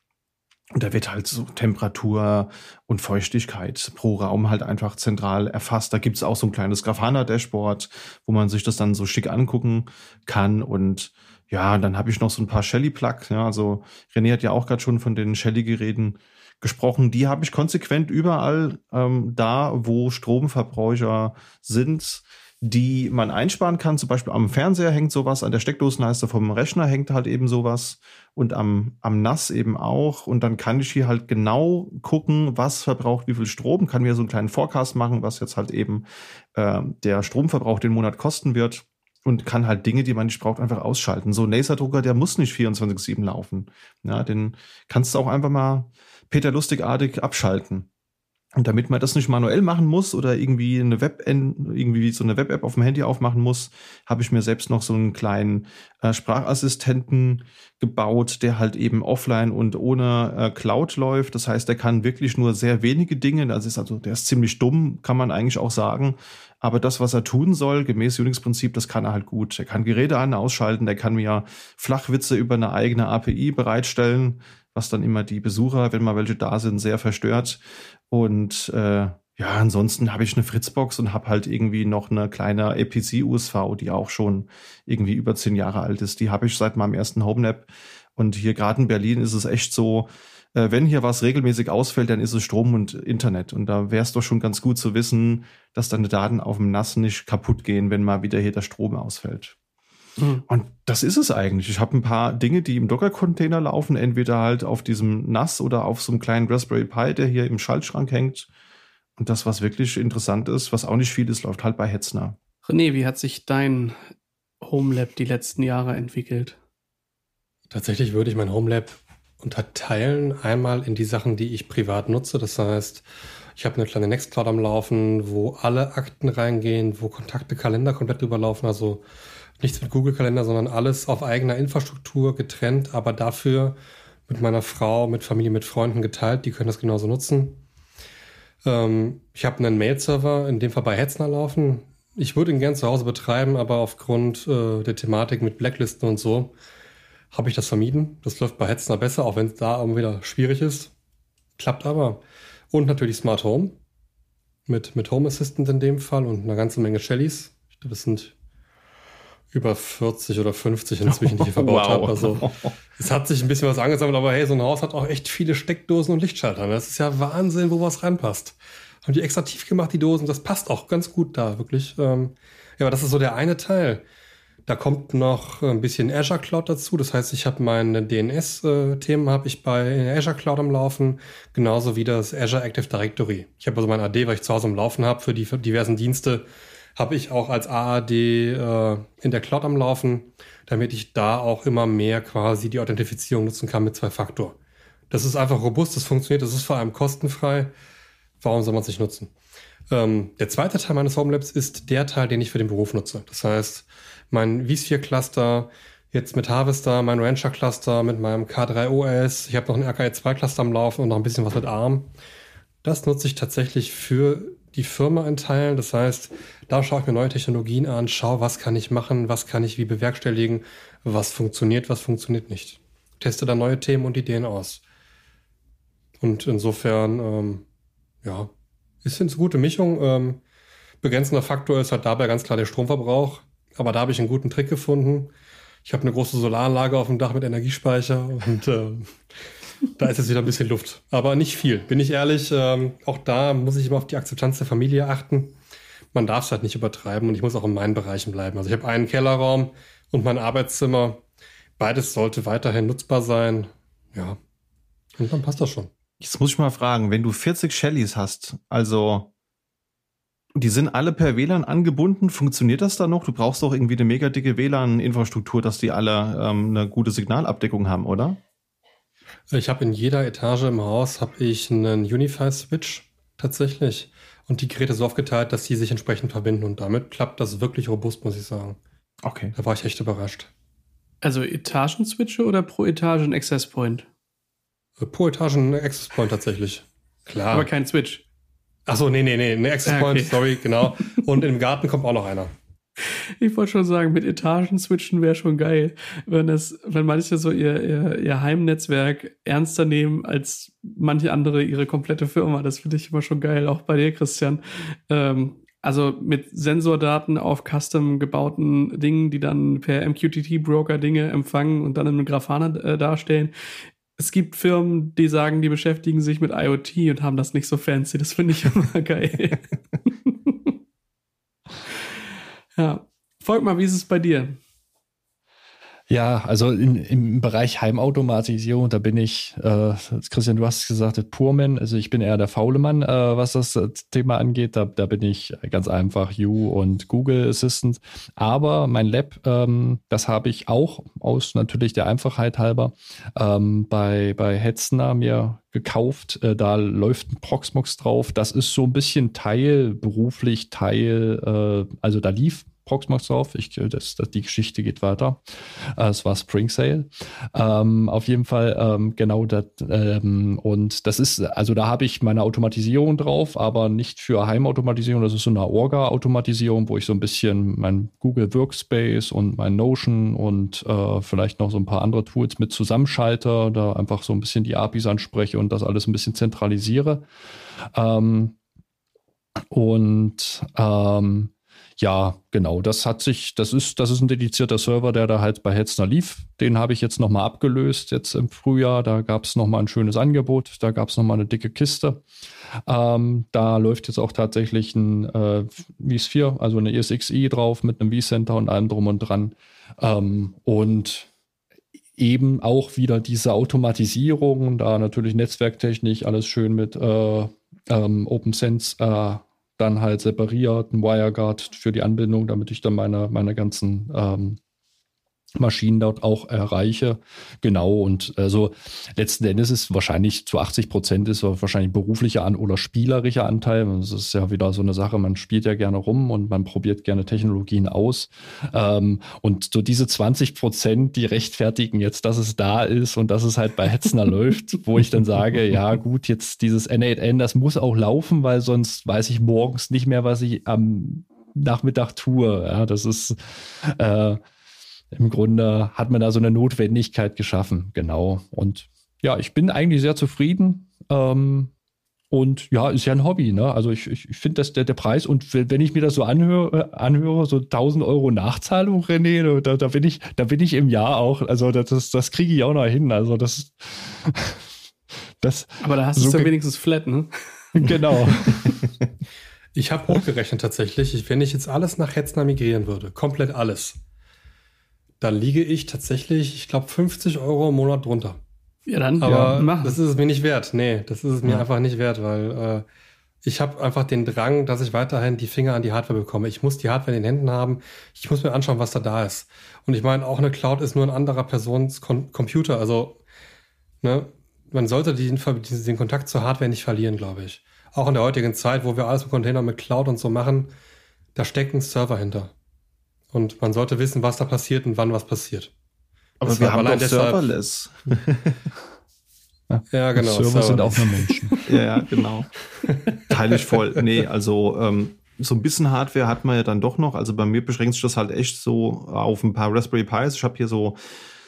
Und da wird halt so Temperatur und Feuchtigkeit pro Raum halt einfach zentral erfasst. Da gibt's auch so ein kleines Grafana-Dashboard, wo man sich das dann so schick angucken kann. Und ja, dann habe ich noch so ein paar Shelly-Plug. Ja, also René hat ja auch gerade schon von den Shelly-Geräten gesprochen. Die habe ich konsequent überall ähm, da, wo Stromverbraucher sind, die man einsparen kann. Zum Beispiel am Fernseher hängt sowas, an der Steckdosenleiste vom Rechner hängt halt eben sowas und am, am NAS eben auch. Und dann kann ich hier halt genau gucken, was verbraucht wie viel Strom, kann mir so einen kleinen Forecast machen, was jetzt halt eben äh, der Stromverbrauch den Monat kosten wird und kann halt Dinge, die man nicht braucht, einfach ausschalten. So ein Laserdrucker, der muss nicht 24-7 laufen. Ja, den kannst du auch einfach mal Peter Lustigartig abschalten. Und damit man das nicht manuell machen muss oder irgendwie eine Web irgendwie so eine Web-App auf dem Handy aufmachen muss, habe ich mir selbst noch so einen kleinen äh, Sprachassistenten gebaut, der halt eben offline und ohne äh, Cloud läuft. Das heißt, der kann wirklich nur sehr wenige Dinge. Also ist also der ist ziemlich dumm, kann man eigentlich auch sagen. Aber das, was er tun soll, gemäß Unix-Prinzip, das kann er halt gut. Er kann Geräte an, ausschalten, der kann mir Flachwitze über eine eigene API bereitstellen was dann immer die Besucher, wenn mal welche da sind, sehr verstört. Und äh, ja, ansonsten habe ich eine Fritzbox und habe halt irgendwie noch eine kleine APC-USV, die auch schon irgendwie über zehn Jahre alt ist. Die habe ich seit meinem ersten HomeLab. Und hier gerade in Berlin ist es echt so, äh, wenn hier was regelmäßig ausfällt, dann ist es Strom und Internet. Und da wäre es doch schon ganz gut zu wissen, dass deine Daten auf dem Nass nicht kaputt gehen, wenn mal wieder hier der Strom ausfällt. Mhm. Und das ist es eigentlich. Ich habe ein paar Dinge, die im Docker-Container laufen, entweder halt auf diesem NAS oder auf so einem kleinen Raspberry Pi, der hier im Schaltschrank hängt. Und das, was wirklich interessant ist, was auch nicht viel ist, läuft halt bei Hetzner. René, wie hat sich dein HomeLab die letzten Jahre entwickelt? Tatsächlich würde ich mein HomeLab unterteilen. Einmal in die Sachen, die ich privat nutze. Das heißt, ich habe eine kleine Nextcloud am Laufen, wo alle Akten reingehen, wo Kontakte, Kalender komplett überlaufen. Also nichts mit Google-Kalender, sondern alles auf eigener Infrastruktur getrennt, aber dafür mit meiner Frau, mit Familie, mit Freunden geteilt. Die können das genauso nutzen. Ähm, ich habe einen Mail-Server, in dem Fall bei Hetzner laufen. Ich würde ihn gern zu Hause betreiben, aber aufgrund äh, der Thematik mit Blacklisten und so habe ich das vermieden. Das läuft bei Hetzner besser, auch wenn es da auch wieder schwierig ist. Klappt aber. Und natürlich Smart Home mit, mit Home Assistant in dem Fall und einer ganzen Menge Shellys. Das sind über 40 oder 50 inzwischen, die ich verbaut wow. habe. Also es hat sich ein bisschen was angesammelt, aber hey, so ein Haus hat auch echt viele Steckdosen und Lichtschalter. Das ist ja Wahnsinn, wo was reinpasst. Haben die extra tief gemacht, die Dosen. Das passt auch ganz gut da, wirklich. Ähm, ja, aber das ist so der eine Teil. Da kommt noch ein bisschen Azure Cloud dazu. Das heißt, ich habe meine DNS-Themen habe ich bei Azure Cloud am Laufen, genauso wie das Azure Active Directory. Ich habe also mein AD, was ich zu Hause am Laufen habe für die diversen Dienste, habe ich auch als AAD äh, in der Cloud am Laufen, damit ich da auch immer mehr quasi die Authentifizierung nutzen kann mit zwei Faktor. Das ist einfach robust, das funktioniert, das ist vor allem kostenfrei. Warum soll man es nicht nutzen? Ähm, der zweite Teil meines Home Labs ist der Teil, den ich für den Beruf nutze. Das heißt, mein vSphere Cluster, jetzt mit Harvester, mein Rancher Cluster, mit meinem K3 OS, ich habe noch ein RKE2 Cluster am Laufen und noch ein bisschen was mit ARM. Das nutze ich tatsächlich für die Firma in Teilen. Das heißt, da schaue ich mir neue Technologien an, schaue, was kann ich machen, was kann ich wie bewerkstelligen, was funktioniert, was funktioniert nicht. Teste da neue Themen und Ideen aus. Und insofern, ähm, ja, ist eine gute Mischung. Ähm, begrenzender Faktor ist halt dabei ganz klar der Stromverbrauch. Aber da habe ich einen guten Trick gefunden. Ich habe eine große Solaranlage auf dem Dach mit Energiespeicher und äh, da ist jetzt wieder ein bisschen Luft. Aber nicht viel, bin ich ehrlich. Ähm, auch da muss ich immer auf die Akzeptanz der Familie achten. Man darf es halt nicht übertreiben und ich muss auch in meinen Bereichen bleiben. Also ich habe einen Kellerraum und mein Arbeitszimmer. Beides sollte weiterhin nutzbar sein. Ja. Und dann passt das schon. Jetzt muss ich mal fragen, wenn du 40 Shellys hast, also die sind alle per WLAN angebunden, funktioniert das dann noch? Du brauchst doch irgendwie eine mega dicke WLAN-Infrastruktur, dass die alle ähm, eine gute Signalabdeckung haben, oder? Ich habe in jeder Etage im Haus habe ich einen Unify-Switch tatsächlich und die Geräte so aufgeteilt, dass sie sich entsprechend verbinden und damit klappt das wirklich robust, muss ich sagen. Okay. Da war ich echt überrascht. Also Etagenswitche oder pro Etage ein Access Point? Pro Etage ein Access Point tatsächlich. Klar. Aber kein Switch. Achso, nee, nee, nee, ein Access ah, Point, okay. sorry, genau. Und im Garten kommt auch noch einer. Ich wollte schon sagen, mit Etagen switchen wäre schon geil, wenn das, wenn manche so ihr, ihr, ihr Heimnetzwerk ernster nehmen als manche andere ihre komplette Firma. Das finde ich immer schon geil, auch bei dir, Christian. Ähm, also mit Sensordaten auf custom gebauten Dingen, die dann per MQTT-Broker Dinge empfangen und dann im Grafana äh, darstellen es gibt Firmen, die sagen, die beschäftigen sich mit IoT und haben das nicht so fancy. Das finde ich immer geil. ja. Folg mal, wie ist es bei dir? Ja, also in, im Bereich Heimautomatisierung, da bin ich, äh, Christian, du hast gesagt, Purman, also ich bin eher der faule Mann, äh, was das äh, Thema angeht. Da, da bin ich ganz einfach You und Google Assistant. Aber mein Lab, ähm, das habe ich auch aus natürlich der Einfachheit halber ähm, bei, bei Hetzner mir gekauft. Äh, da läuft ein Proxmox drauf. Das ist so ein bisschen Teil beruflich, Teil, äh, also da lief Proxmox drauf. Ich, äh, das, das, die Geschichte geht weiter. Äh, es war Spring Sale. Ähm, auf jeden Fall ähm, genau das. Ähm, und das ist, also da habe ich meine Automatisierung drauf, aber nicht für Heimautomatisierung. Das ist so eine Orga-Automatisierung, wo ich so ein bisschen mein Google Workspace und mein Notion und äh, vielleicht noch so ein paar andere Tools mit zusammenschalte, da einfach so ein bisschen die APIs anspreche und das alles ein bisschen zentralisiere. Ähm, und ähm, ja, genau, das hat sich, das ist, das ist ein dedizierter Server, der da halt bei Hetzner lief. Den habe ich jetzt nochmal abgelöst, jetzt im Frühjahr. Da gab es nochmal ein schönes Angebot, da gab es nochmal eine dicke Kiste. Ähm, da läuft jetzt auch tatsächlich ein äh, vSphere, also eine ESXi drauf mit einem vCenter und allem drum und dran. Ähm, und eben auch wieder diese Automatisierung, da natürlich Netzwerktechnik, alles schön mit äh, ähm, OpenSense äh, dann halt separiert, ein WireGuard für die Anbindung, damit ich dann meine, meine ganzen ähm, Maschinen dort auch erreiche. Genau, und also letzten Endes ist wahrscheinlich zu 80 Prozent ist wahrscheinlich beruflicher an oder spielerischer Anteil. Das ist ja wieder so eine Sache, man spielt ja gerne rum und man probiert gerne Technologien aus. Ähm, und so diese 20 Prozent, die rechtfertigen jetzt, dass es da ist und dass es halt bei Hetzner läuft, wo ich dann sage, ja gut, jetzt dieses N8N, das muss auch laufen, weil sonst weiß ich morgens nicht mehr, was ich am Nachmittag tue. Ja, das ist äh, im Grunde hat man da so eine Notwendigkeit geschaffen, genau. Und ja, ich bin eigentlich sehr zufrieden. Ähm, und ja, ist ja ein Hobby, ne? Also ich, ich, ich finde, dass der, der Preis, und wenn ich mir das so anhöre, anhöre so 1000 Euro Nachzahlung, René, da, da bin ich, da bin ich im Jahr auch, also das, das kriege ich auch noch hin. Also das, das. Aber da hast so du es ja wenigstens flat, ne? Genau. ich habe hochgerechnet tatsächlich, wenn ich jetzt alles nach Hetzner migrieren würde, komplett alles, da liege ich tatsächlich, ich glaube, 50 Euro im Monat drunter. Ja, dann Aber ja, das ist es mir nicht wert. Nee, das ist es mir ja. einfach nicht wert, weil äh, ich habe einfach den Drang, dass ich weiterhin die Finger an die Hardware bekomme. Ich muss die Hardware in den Händen haben. Ich muss mir anschauen, was da da ist. Und ich meine, auch eine Cloud ist nur ein anderer Persons Computer. Also, ne, man sollte den, den Kontakt zur Hardware nicht verlieren, glaube ich. Auch in der heutigen Zeit, wo wir alles mit Container mit Cloud und so machen, da steckt ein Server hinter. Und man sollte wissen, was da passiert und wann was passiert. Aber das wir haben doch deshalb, Serverless. ja, genau. Server Serverless. sind auch nur Menschen. ja, genau. Teile ich voll. Nee, also ähm, so ein bisschen Hardware hat man ja dann doch noch. Also bei mir beschränkt sich das halt echt so auf ein paar Raspberry Pis. Ich habe hier so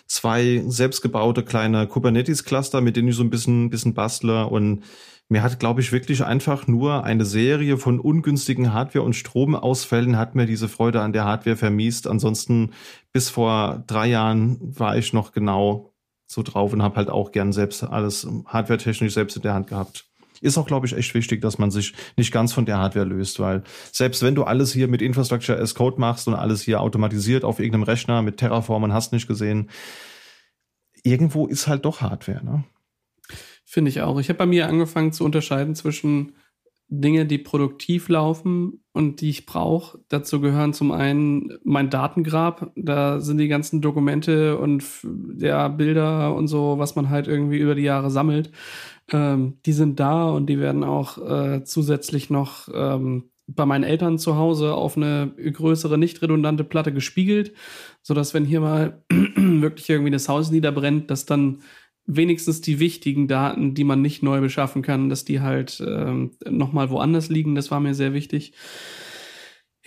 zwei selbstgebaute kleine Kubernetes-Cluster, mit denen ich so ein bisschen, bisschen bastle. Und mir hat, glaube ich, wirklich einfach nur eine Serie von ungünstigen Hardware- und Stromausfällen hat mir diese Freude an der Hardware vermiest. Ansonsten bis vor drei Jahren war ich noch genau so drauf und habe halt auch gern selbst alles hardware-technisch selbst in der Hand gehabt. Ist auch, glaube ich, echt wichtig, dass man sich nicht ganz von der Hardware löst, weil selbst wenn du alles hier mit Infrastructure as Code machst und alles hier automatisiert auf irgendeinem Rechner mit Terraform und hast nicht gesehen, irgendwo ist halt doch Hardware, ne? Finde ich auch. Ich habe bei mir angefangen zu unterscheiden zwischen Dinge, die produktiv laufen und die ich brauche. Dazu gehören zum einen mein Datengrab. Da sind die ganzen Dokumente und ja, Bilder und so, was man halt irgendwie über die Jahre sammelt. Ähm, die sind da und die werden auch äh, zusätzlich noch ähm, bei meinen Eltern zu Hause auf eine größere, nicht redundante Platte gespiegelt, sodass wenn hier mal wirklich irgendwie das Haus niederbrennt, dass dann wenigstens die wichtigen Daten, die man nicht neu beschaffen kann, dass die halt ähm, nochmal woanders liegen. Das war mir sehr wichtig.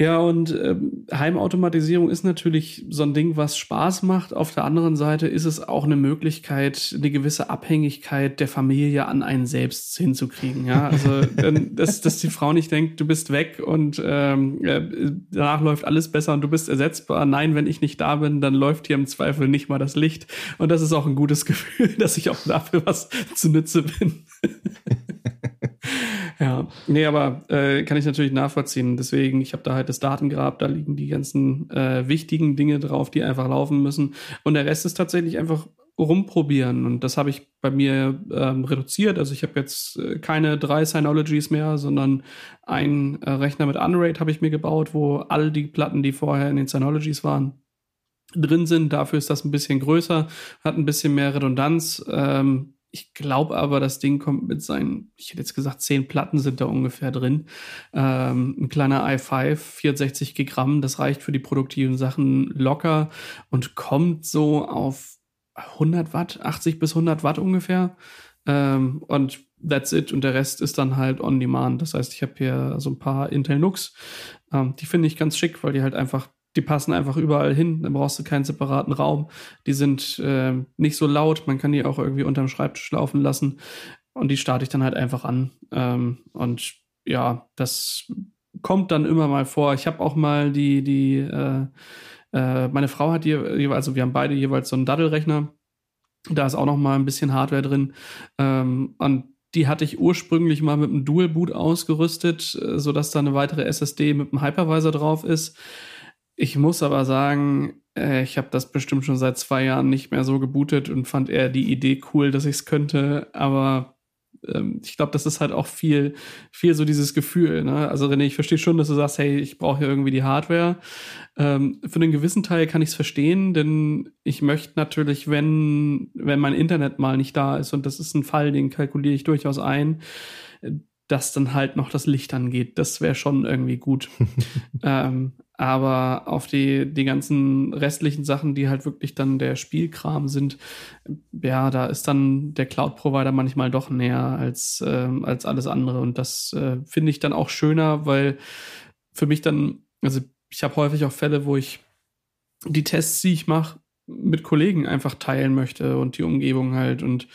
Ja, und ähm, Heimautomatisierung ist natürlich so ein Ding, was Spaß macht. Auf der anderen Seite ist es auch eine Möglichkeit, eine gewisse Abhängigkeit der Familie an einen selbst hinzukriegen. Ja, also dass, dass die Frau nicht denkt, du bist weg und ähm, äh, danach läuft alles besser und du bist ersetzbar. Nein, wenn ich nicht da bin, dann läuft hier im Zweifel nicht mal das Licht. Und das ist auch ein gutes Gefühl, dass ich auch dafür was zunutze bin. Nee, aber äh, kann ich natürlich nachvollziehen. Deswegen, ich habe da halt das Datengrab, da liegen die ganzen äh, wichtigen Dinge drauf, die einfach laufen müssen. Und der Rest ist tatsächlich einfach rumprobieren. Und das habe ich bei mir ähm, reduziert. Also ich habe jetzt äh, keine drei Synologies mehr, sondern einen äh, Rechner mit Unraid habe ich mir gebaut, wo all die Platten, die vorher in den Synologies waren, drin sind. Dafür ist das ein bisschen größer, hat ein bisschen mehr Redundanz. Ähm, ich glaube aber, das Ding kommt mit seinen, ich hätte jetzt gesagt, zehn Platten sind da ungefähr drin. Ähm, ein kleiner i5, 64 Gigramm, das reicht für die produktiven Sachen locker und kommt so auf 100 Watt, 80 bis 100 Watt ungefähr. Ähm, und that's it. Und der Rest ist dann halt on demand. Das heißt, ich habe hier so ein paar Intel Nux. Ähm, die finde ich ganz schick, weil die halt einfach die passen einfach überall hin, dann brauchst du keinen separaten Raum. Die sind äh, nicht so laut, man kann die auch irgendwie unterm Schreibtisch laufen lassen. Und die starte ich dann halt einfach an. Ähm, und ja, das kommt dann immer mal vor. Ich habe auch mal die, die, äh, äh, meine Frau hat jeweils, also wir haben beide jeweils so einen Daddelrechner. Da ist auch noch mal ein bisschen Hardware drin. Ähm, und die hatte ich ursprünglich mal mit einem Dual Boot ausgerüstet, äh, sodass da eine weitere SSD mit einem Hypervisor drauf ist. Ich muss aber sagen, äh, ich habe das bestimmt schon seit zwei Jahren nicht mehr so gebootet und fand eher die Idee cool, dass ich es könnte. Aber ähm, ich glaube, das ist halt auch viel, viel so dieses Gefühl. Ne? Also René, ich verstehe schon, dass du sagst, hey, ich brauche hier irgendwie die Hardware. Ähm, für einen gewissen Teil kann ich es verstehen, denn ich möchte natürlich, wenn, wenn mein Internet mal nicht da ist, und das ist ein Fall, den kalkuliere ich durchaus ein, dass dann halt noch das Licht angeht. Das wäre schon irgendwie gut. ähm, aber auf die, die ganzen restlichen Sachen, die halt wirklich dann der Spielkram sind, ja, da ist dann der Cloud-Provider manchmal doch näher als, äh, als alles andere. Und das äh, finde ich dann auch schöner, weil für mich dann, also ich habe häufig auch Fälle, wo ich die Tests, die ich mache, mit Kollegen einfach teilen möchte und die Umgebung halt. Und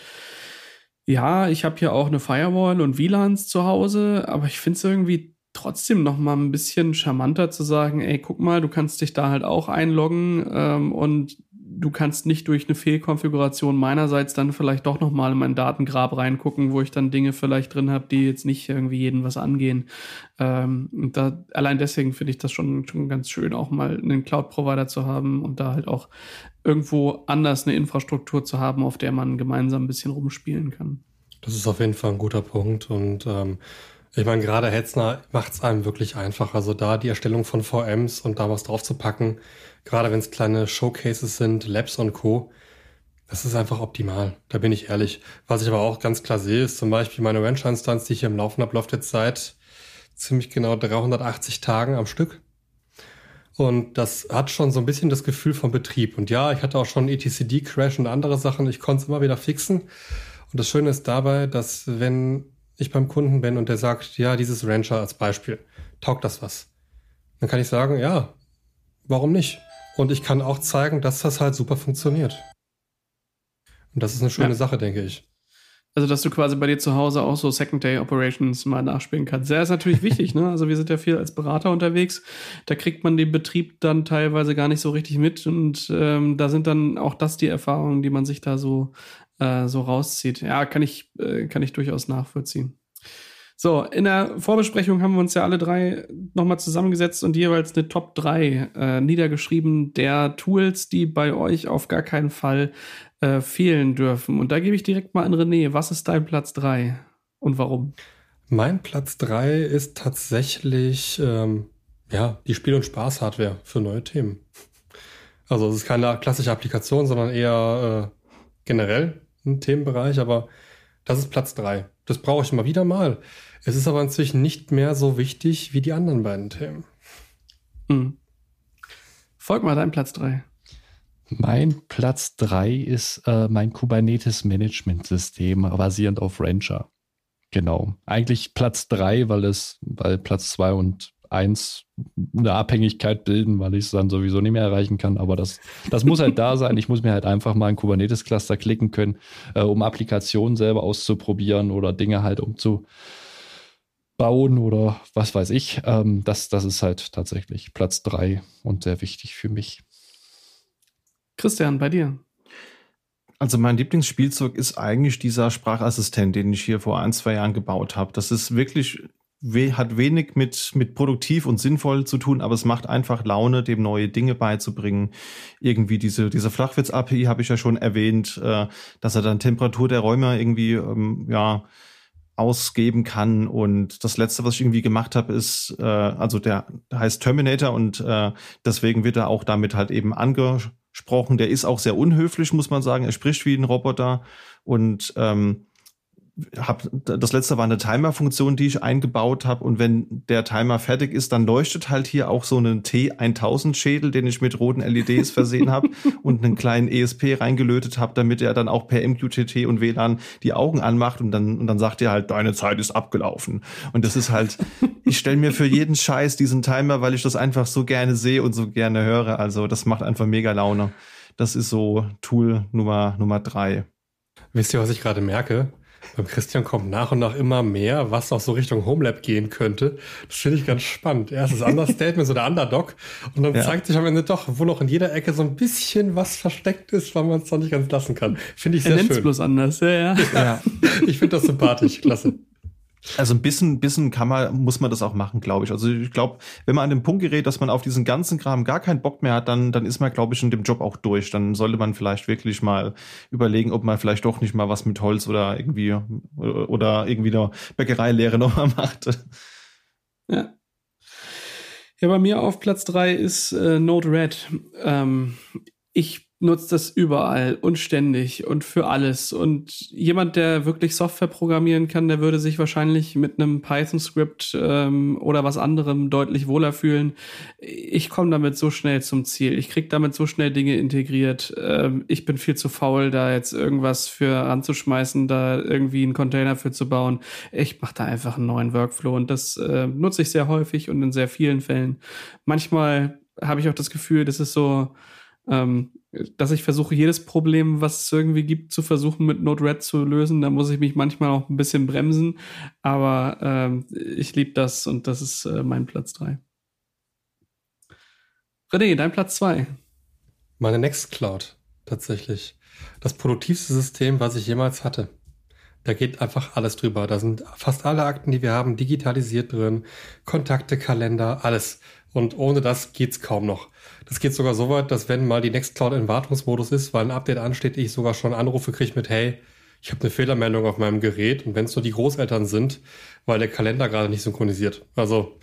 ja, ich habe hier auch eine Firewall und WLANs zu Hause, aber ich finde es irgendwie trotzdem noch mal ein bisschen charmanter zu sagen, ey, guck mal, du kannst dich da halt auch einloggen ähm, und du kannst nicht durch eine Fehlkonfiguration meinerseits dann vielleicht doch noch mal in mein Datengrab reingucken, wo ich dann Dinge vielleicht drin habe, die jetzt nicht irgendwie jeden was angehen. Ähm, und da allein deswegen finde ich das schon schon ganz schön, auch mal einen Cloud-Provider zu haben und da halt auch irgendwo anders eine Infrastruktur zu haben, auf der man gemeinsam ein bisschen rumspielen kann. Das ist auf jeden Fall ein guter Punkt und ähm, ich meine, gerade Hetzner macht es einem wirklich einfach. Also da die Erstellung von VMs und da was drauf zu packen, gerade wenn es kleine Showcases sind, Labs und Co., Das ist einfach optimal, da bin ich ehrlich. Was ich aber auch ganz klar sehe, ist zum Beispiel meine Rancher-Instanz, die ich hier im Laufen habe, läuft jetzt seit ziemlich genau 380 Tagen am Stück. Und das hat schon so ein bisschen das Gefühl von Betrieb. Und ja, ich hatte auch schon ETCD-Crash und andere Sachen. Ich konnte es immer wieder fixen. Und das Schöne ist dabei, dass wenn ich beim Kunden bin und der sagt, ja, dieses Rancher als Beispiel, taugt das was? Dann kann ich sagen, ja, warum nicht? Und ich kann auch zeigen, dass das halt super funktioniert. Und das ist eine schöne ja. Sache, denke ich. Also, dass du quasi bei dir zu Hause auch so Second-Day-Operations mal nachspielen kannst. Der ist natürlich wichtig, ne? Also, wir sind ja viel als Berater unterwegs. Da kriegt man den Betrieb dann teilweise gar nicht so richtig mit. Und ähm, da sind dann auch das die Erfahrungen, die man sich da so, äh, so rauszieht. Ja, kann ich, äh, kann ich durchaus nachvollziehen. So, in der Vorbesprechung haben wir uns ja alle drei nochmal zusammengesetzt und jeweils eine Top 3 äh, niedergeschrieben der Tools, die bei euch auf gar keinen Fall äh, fehlen dürfen. Und da gebe ich direkt mal an René. Was ist dein Platz 3 und warum? Mein Platz 3 ist tatsächlich ähm, ja, die Spiel- und Spaß-Hardware für neue Themen. Also es ist keine klassische Applikation, sondern eher äh, generell ein Themenbereich, aber das ist Platz 3. Das brauche ich immer wieder mal. Es ist aber inzwischen nicht mehr so wichtig wie die anderen beiden Themen. Mhm. Folg mal dein Platz 3. Mein Platz 3 ist äh, mein Kubernetes-Management-System basierend auf Rancher. Genau. Eigentlich Platz 3, weil es, weil Platz 2 und 1 eine Abhängigkeit bilden, weil ich es dann sowieso nicht mehr erreichen kann. Aber das, das muss halt da sein. Ich muss mir halt einfach mal ein Kubernetes-Cluster klicken können, äh, um Applikationen selber auszuprobieren oder Dinge halt umzubauen oder was weiß ich. Ähm, das, das ist halt tatsächlich Platz 3 und sehr wichtig für mich. Christian, bei dir. Also mein Lieblingsspielzeug ist eigentlich dieser Sprachassistent, den ich hier vor ein, zwei Jahren gebaut habe. Das ist wirklich, hat wenig mit, mit produktiv und sinnvoll zu tun, aber es macht einfach Laune, dem neue Dinge beizubringen. Irgendwie diese, diese Flachwitz-API habe ich ja schon erwähnt, äh, dass er dann Temperatur der Räume irgendwie, ähm, ja, ausgeben kann. Und das letzte, was ich irgendwie gemacht habe, ist, äh, also der, heißt Terminator und äh, deswegen wird er auch damit halt eben ange gesprochen. Der ist auch sehr unhöflich, muss man sagen. Er spricht wie ein Roboter und ähm, hab, das letzte war eine Timer-Funktion, die ich eingebaut habe. Und wenn der Timer fertig ist, dann leuchtet halt hier auch so ein T1000-Schädel, den ich mit roten LEDs versehen habe und einen kleinen ESP reingelötet habe, damit er dann auch per MQTT und WLAN die Augen anmacht und dann, und dann sagt er halt, deine Zeit ist abgelaufen. Und das ist halt, ich stelle mir für jeden Scheiß diesen Timer, weil ich das einfach so gerne sehe und so gerne höre. Also das macht einfach mega Laune. Das ist so Tool Nummer, Nummer drei. Wisst ihr, was ich gerade merke? Beim Christian kommt nach und nach immer mehr, was auch so Richtung Homelab gehen könnte. Das finde ich ganz spannend. Erstes Understatement, so der Underdog. Und dann ja. zeigt sich am Ende doch, wo noch in jeder Ecke so ein bisschen was versteckt ist, weil man es doch nicht ganz lassen kann. Finde ich sehr er schön. bloß anders, ja, ja. ja. Ich finde das sympathisch. Klasse. Also ein bisschen, bisschen kann man, muss man das auch machen, glaube ich. Also ich glaube, wenn man an den Punkt gerät, dass man auf diesen ganzen Kram gar keinen Bock mehr hat, dann, dann ist man, glaube ich, in dem Job auch durch. Dann sollte man vielleicht wirklich mal überlegen, ob man vielleicht doch nicht mal was mit Holz oder irgendwie oder irgendwie eine Bäckereilehre nochmal macht. Ja. Ja, bei mir auf Platz drei ist äh, Node-RED. Ähm, ich nutzt das überall und ständig und für alles. Und jemand, der wirklich Software programmieren kann, der würde sich wahrscheinlich mit einem Python-Skript ähm, oder was anderem deutlich wohler fühlen. Ich komme damit so schnell zum Ziel. Ich krieg damit so schnell Dinge integriert. Ähm, ich bin viel zu faul, da jetzt irgendwas für anzuschmeißen, da irgendwie einen Container für zu bauen. Ich mache da einfach einen neuen Workflow und das äh, nutze ich sehr häufig und in sehr vielen Fällen. Manchmal habe ich auch das Gefühl, das ist so ähm, dass ich versuche, jedes Problem, was es irgendwie gibt, zu versuchen mit Node-RED zu lösen. Da muss ich mich manchmal auch ein bisschen bremsen, aber ähm, ich liebe das und das ist äh, mein Platz 3. René, dein Platz 2. Meine Nextcloud, tatsächlich. Das produktivste System, was ich jemals hatte. Da geht einfach alles drüber. Da sind fast alle Akten, die wir haben, digitalisiert drin. Kontakte, Kalender, alles. Und ohne das geht's kaum noch. Das geht sogar so weit, dass wenn mal die Nextcloud in Wartungsmodus ist, weil ein Update ansteht, ich sogar schon Anrufe kriege mit, hey, ich habe eine Fehlermeldung auf meinem Gerät und wenn es nur die Großeltern sind, weil der Kalender gerade nicht synchronisiert. Also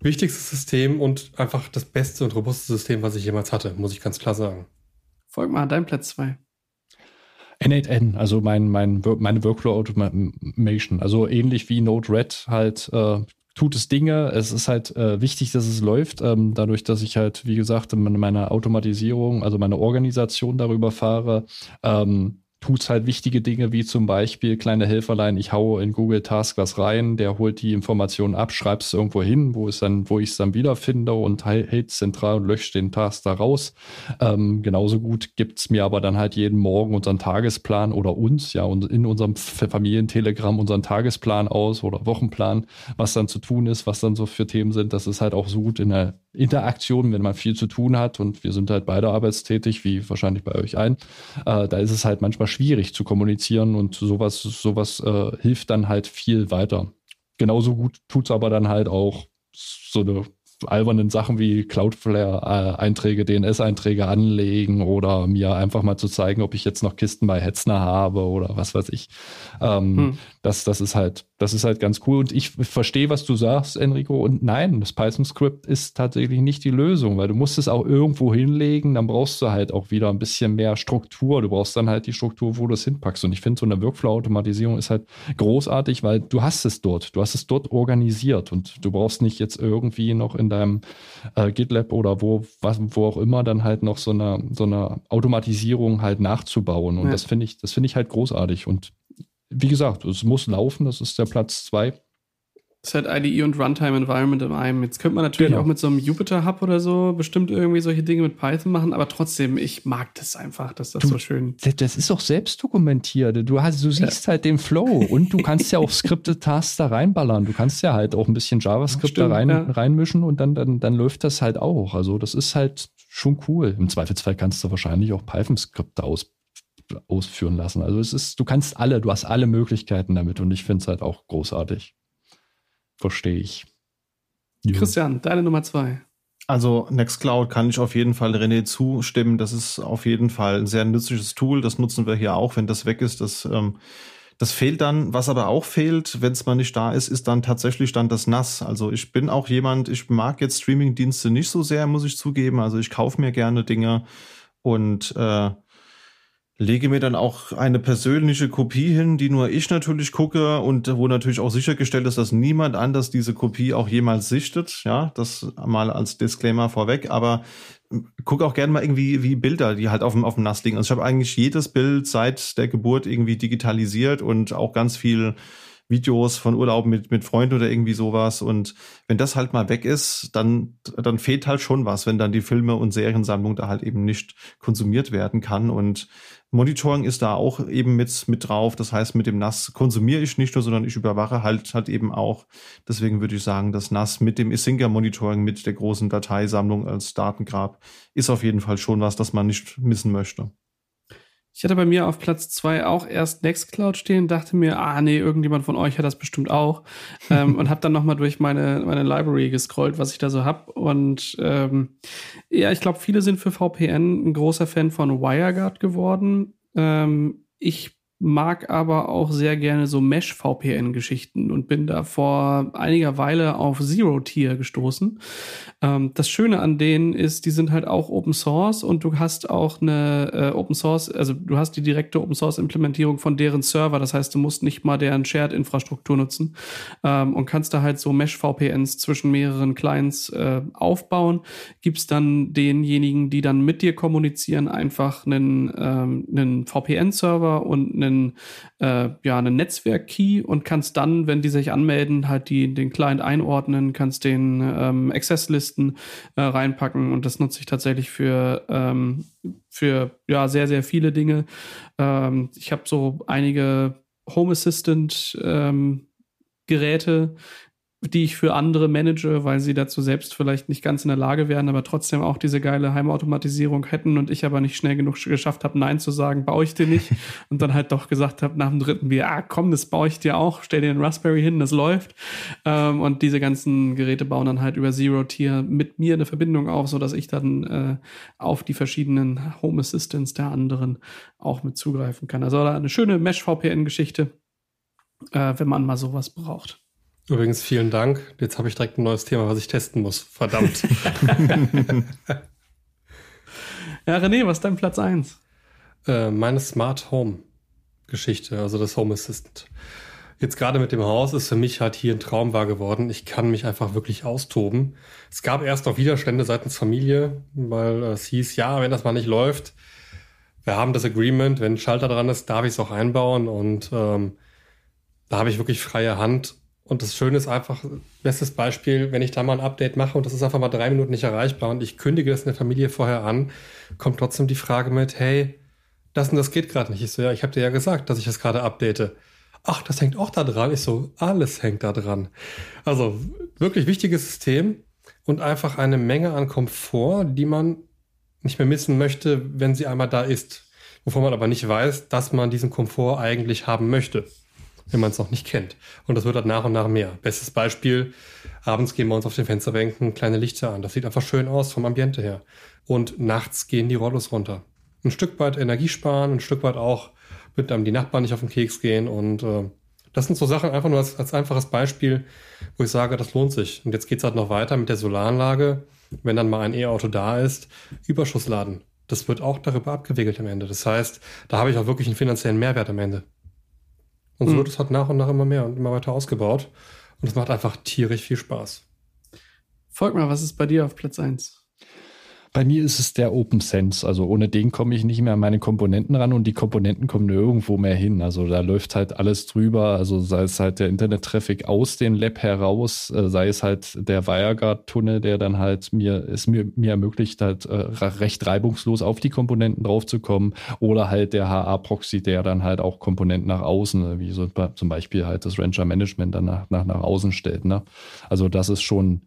wichtigstes System und einfach das beste und robuste System, was ich jemals hatte, muss ich ganz klar sagen. Folg mal dein Platz zwei. N8N, also mein, mein, meine Workflow Automation. Also ähnlich wie Node-RED halt äh, tut es Dinge. Es ist halt äh, wichtig, dass es läuft. Ähm, dadurch, dass ich halt, wie gesagt, meine Automatisierung, also meine Organisation darüber fahre, ähm, tut halt wichtige Dinge wie zum Beispiel kleine Helferlein. Ich haue in Google Task was rein, der holt die Informationen ab, schreibt es irgendwo hin, wo es dann, wo ich es dann wiederfinde und hält zentral und löscht den Task da raus. Ähm, genauso gut gibt's mir aber dann halt jeden Morgen unseren Tagesplan oder uns, ja, und in unserem Familientelegramm unseren Tagesplan aus oder Wochenplan, was dann zu tun ist, was dann so für Themen sind. Das ist halt auch so gut in der Interaktion, wenn man viel zu tun hat und wir sind halt beide arbeitstätig, wie wahrscheinlich bei euch ein, äh, da ist es halt manchmal schwierig zu kommunizieren und sowas, sowas äh, hilft dann halt viel weiter. Genauso gut tut es aber dann halt auch so eine albernen Sachen wie Cloudflare-Einträge, DNS-Einträge anlegen oder mir einfach mal zu zeigen, ob ich jetzt noch Kisten bei Hetzner habe oder was weiß ich. Ähm, hm. das, das ist halt, das ist halt ganz cool. Und ich verstehe, was du sagst, Enrico. Und nein, das Python-Script ist tatsächlich nicht die Lösung, weil du musst es auch irgendwo hinlegen, dann brauchst du halt auch wieder ein bisschen mehr Struktur. Du brauchst dann halt die Struktur, wo du es hinpackst. Und ich finde, so eine Workflow-Automatisierung ist halt großartig, weil du hast es dort. Du hast es dort organisiert und du brauchst nicht jetzt irgendwie noch in deinem äh, GitLab oder wo, was, wo auch immer dann halt noch so eine, so eine Automatisierung halt nachzubauen. Und ja. das finde ich, das finde ich halt großartig. Und wie gesagt, es muss laufen, das ist der Platz zwei. Das ist halt IDE und Runtime Environment in einem. Jetzt könnte man natürlich genau. auch mit so einem Jupyter Hub oder so bestimmt irgendwie solche Dinge mit Python machen, aber trotzdem, ich mag das einfach, dass das du, so schön. Das ist auch selbst dokumentiert. Du, hast, du siehst ja. halt den Flow und du kannst ja auch Scripted Tasks da reinballern. Du kannst ja halt auch ein bisschen JavaScript Stimmt, da rein, ja. reinmischen und dann, dann, dann läuft das halt auch. Also, das ist halt schon cool. Im Zweifelsfall kannst du wahrscheinlich auch Python-Skripte aus, ausführen lassen. Also, es ist, du kannst alle, du hast alle Möglichkeiten damit und ich finde es halt auch großartig verstehe ich. Ja. Christian, deine Nummer zwei. Also Nextcloud kann ich auf jeden Fall René zustimmen. Das ist auf jeden Fall ein sehr nützliches Tool. Das nutzen wir hier auch. Wenn das weg ist, das, ähm, das fehlt dann. Was aber auch fehlt, wenn es mal nicht da ist, ist dann tatsächlich dann das NAS. Also ich bin auch jemand, ich mag jetzt Streamingdienste nicht so sehr, muss ich zugeben. Also ich kaufe mir gerne Dinge und äh, lege mir dann auch eine persönliche Kopie hin, die nur ich natürlich gucke und wo natürlich auch sichergestellt ist, dass niemand anders diese Kopie auch jemals sichtet. Ja, das mal als Disclaimer vorweg. Aber guck auch gerne mal irgendwie wie Bilder, die halt auf dem, auf dem Nass liegen. Also ich habe eigentlich jedes Bild seit der Geburt irgendwie digitalisiert und auch ganz viel Videos von Urlauben mit, mit Freunden oder irgendwie sowas. Und wenn das halt mal weg ist, dann, dann fehlt halt schon was, wenn dann die Filme und Seriensammlung da halt eben nicht konsumiert werden kann. Und Monitoring ist da auch eben mit, mit drauf. Das heißt, mit dem NAS konsumiere ich nicht nur, sondern ich überwache halt, halt eben auch. Deswegen würde ich sagen, das NAS mit dem Isinga Monitoring, mit der großen Dateisammlung als Datengrab, ist auf jeden Fall schon was, das man nicht missen möchte. Ich hatte bei mir auf Platz zwei auch erst Nextcloud stehen, dachte mir, ah nee, irgendjemand von euch hat das bestimmt auch. ähm, und habe dann nochmal durch meine, meine Library gescrollt, was ich da so hab. Und ähm, ja, ich glaube, viele sind für VPN ein großer Fan von WireGuard geworden. Ähm, ich mag aber auch sehr gerne so Mesh-VPN-Geschichten und bin da vor einiger Weile auf Zero-Tier gestoßen. Ähm, das Schöne an denen ist, die sind halt auch Open Source und du hast auch eine äh, Open Source, also du hast die direkte Open Source-Implementierung von deren Server. Das heißt, du musst nicht mal deren Shared-Infrastruktur nutzen ähm, und kannst da halt so Mesh-VPNs zwischen mehreren Clients äh, aufbauen. Gibst dann denjenigen, die dann mit dir kommunizieren, einfach einen, ähm, einen VPN-Server und einen einen, äh, ja, einen Netzwerk-Key und kannst dann, wenn die sich anmelden, halt die, den Client einordnen, kannst den ähm, Access-Listen äh, reinpacken und das nutze ich tatsächlich für, ähm, für ja, sehr, sehr viele Dinge. Ähm, ich habe so einige Home Assistant ähm, Geräte, die ich für andere manage, weil sie dazu selbst vielleicht nicht ganz in der Lage wären, aber trotzdem auch diese geile Heimautomatisierung hätten und ich aber nicht schnell genug geschafft habe, Nein zu sagen, baue ich dir nicht und dann halt doch gesagt habe nach dem dritten Bier, ah komm, das baue ich dir auch, stell dir einen Raspberry hin, das läuft ähm, und diese ganzen Geräte bauen dann halt über Zero-Tier mit mir eine Verbindung auf, so dass ich dann äh, auf die verschiedenen Home Assistants der anderen auch mit zugreifen kann. Also eine schöne Mesh-VPN-Geschichte, äh, wenn man mal sowas braucht. Übrigens, vielen Dank. Jetzt habe ich direkt ein neues Thema, was ich testen muss. Verdammt. ja, René, was ist dein Platz 1? Äh, meine Smart Home. Geschichte, also das Home Assistant. Jetzt gerade mit dem Haus ist für mich halt hier ein Traum wahr geworden. Ich kann mich einfach wirklich austoben. Es gab erst noch Widerstände seitens Familie, weil es hieß, ja, wenn das mal nicht läuft, wir haben das Agreement, wenn ein Schalter dran ist, darf ich es auch einbauen und ähm, da habe ich wirklich freie Hand. Und das Schöne ist einfach, bestes Beispiel, wenn ich da mal ein Update mache und das ist einfach mal drei Minuten nicht erreichbar und ich kündige das in der Familie vorher an, kommt trotzdem die Frage mit, hey, das und das geht gerade nicht. Ich so, ja, ich habe dir ja gesagt, dass ich das gerade update. Ach, das hängt auch da dran. Ich so, alles hängt da dran. Also wirklich wichtiges System und einfach eine Menge an Komfort, die man nicht mehr missen möchte, wenn sie einmal da ist. Wovon man aber nicht weiß, dass man diesen Komfort eigentlich haben möchte, wenn man es noch nicht kennt. Und das wird halt nach und nach mehr. Bestes Beispiel, abends gehen wir uns auf den Fensterbänken kleine Lichter an. Das sieht einfach schön aus vom Ambiente her. Und nachts gehen die Rollos runter. Ein Stück weit Energie sparen, ein Stück weit auch mit einem die Nachbarn nicht auf den Keks gehen. Und äh, das sind so Sachen einfach nur als, als einfaches Beispiel, wo ich sage, das lohnt sich. Und jetzt geht's halt noch weiter mit der Solaranlage wenn dann mal ein E-Auto da ist, Überschuss laden. Das wird auch darüber abgewickelt am Ende. Das heißt, da habe ich auch wirklich einen finanziellen Mehrwert am Ende. Und so mhm. wird es halt nach und nach immer mehr und immer weiter ausgebaut. Und es macht einfach tierisch viel Spaß. Folg mal, was ist bei dir auf Platz 1? Bei mir ist es der Open Sense. Also ohne den komme ich nicht mehr an meine Komponenten ran und die Komponenten kommen nirgendwo mehr hin. Also da läuft halt alles drüber. Also sei es halt der Internet-Traffic aus dem Lab heraus, äh, sei es halt der WireGuard-Tunnel, der dann halt mir, es mir, mir ermöglicht, halt recht reibungslos auf die Komponenten draufzukommen. Oder halt der HA-Proxy, der dann halt auch Komponenten nach außen, wie so zum Beispiel halt das Rancher Management dann nach, nach, nach außen stellt. Ne? Also das ist schon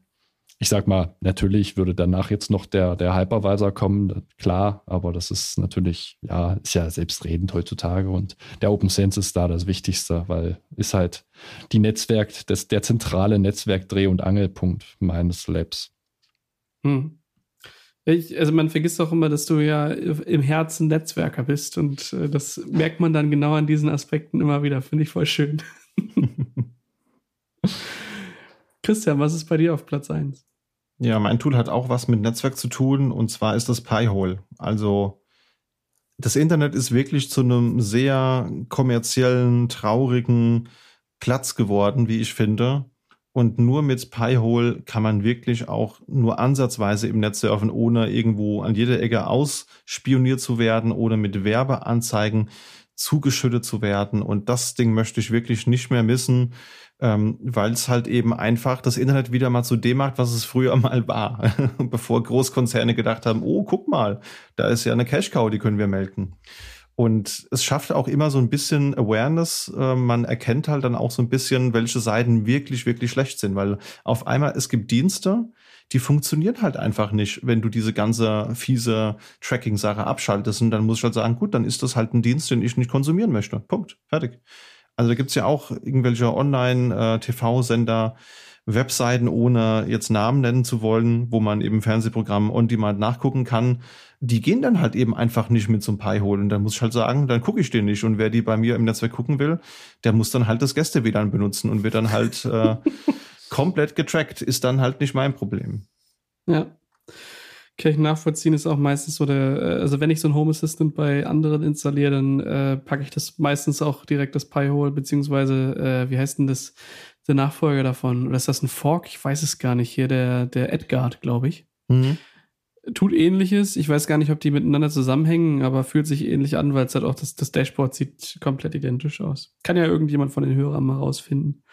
ich sag mal, natürlich würde danach jetzt noch der, der Hypervisor kommen, klar, aber das ist natürlich, ja, ist ja selbstredend heutzutage und der Open Sense ist da das Wichtigste, weil ist halt die Netzwerk, das, der zentrale Netzwerkdreh- und Angelpunkt meines Labs. Hm. Ich, also man vergisst auch immer, dass du ja im Herzen Netzwerker bist und äh, das merkt man dann genau an diesen Aspekten immer wieder. Finde ich voll schön. Christian, was ist bei dir auf Platz 1? Ja, mein Tool hat auch was mit Netzwerk zu tun und zwar ist das Pi-hole. Also das Internet ist wirklich zu einem sehr kommerziellen, traurigen Platz geworden, wie ich finde. Und nur mit Pi-hole kann man wirklich auch nur ansatzweise im Netz surfen, ohne irgendwo an jeder Ecke ausspioniert zu werden oder mit Werbeanzeigen zugeschüttet zu werden. Und das Ding möchte ich wirklich nicht mehr missen ähm, weil es halt eben einfach das Internet wieder mal zu dem macht, was es früher mal war, bevor Großkonzerne gedacht haben, oh, guck mal, da ist ja eine Cash-Cow, die können wir melken. Und es schafft auch immer so ein bisschen Awareness. Äh, man erkennt halt dann auch so ein bisschen, welche Seiten wirklich, wirklich schlecht sind, weil auf einmal es gibt Dienste, die funktionieren halt einfach nicht, wenn du diese ganze fiese Tracking-Sache abschaltest. Und dann muss ich halt sagen, gut, dann ist das halt ein Dienst, den ich nicht konsumieren möchte. Punkt. Fertig. Also da gibt's ja auch irgendwelche Online-TV-Sender, Webseiten, ohne jetzt Namen nennen zu wollen, wo man eben Fernsehprogramm on demand nachgucken kann. Die gehen dann halt eben einfach nicht mit zum Pi holen. Dann muss ich halt sagen, dann gucke ich den nicht. Und wer die bei mir im Netzwerk gucken will, der muss dann halt das Gäste-WLAN benutzen und wird dann halt äh, komplett getrackt. Ist dann halt nicht mein Problem. Ja. Kann ich nachvollziehen, ist auch meistens so der, äh, also wenn ich so ein Home Assistant bei anderen installiere, dann äh, packe ich das meistens auch direkt das Pi-Hole, beziehungsweise, äh, wie heißt denn das, der Nachfolger davon? Oder ist das ein Fork? Ich weiß es gar nicht. Hier der, der Edgard, glaube ich. Mhm. Tut ähnliches. Ich weiß gar nicht, ob die miteinander zusammenhängen, aber fühlt sich ähnlich an, weil es halt auch das, das Dashboard sieht komplett identisch aus. Kann ja irgendjemand von den Hörern mal rausfinden.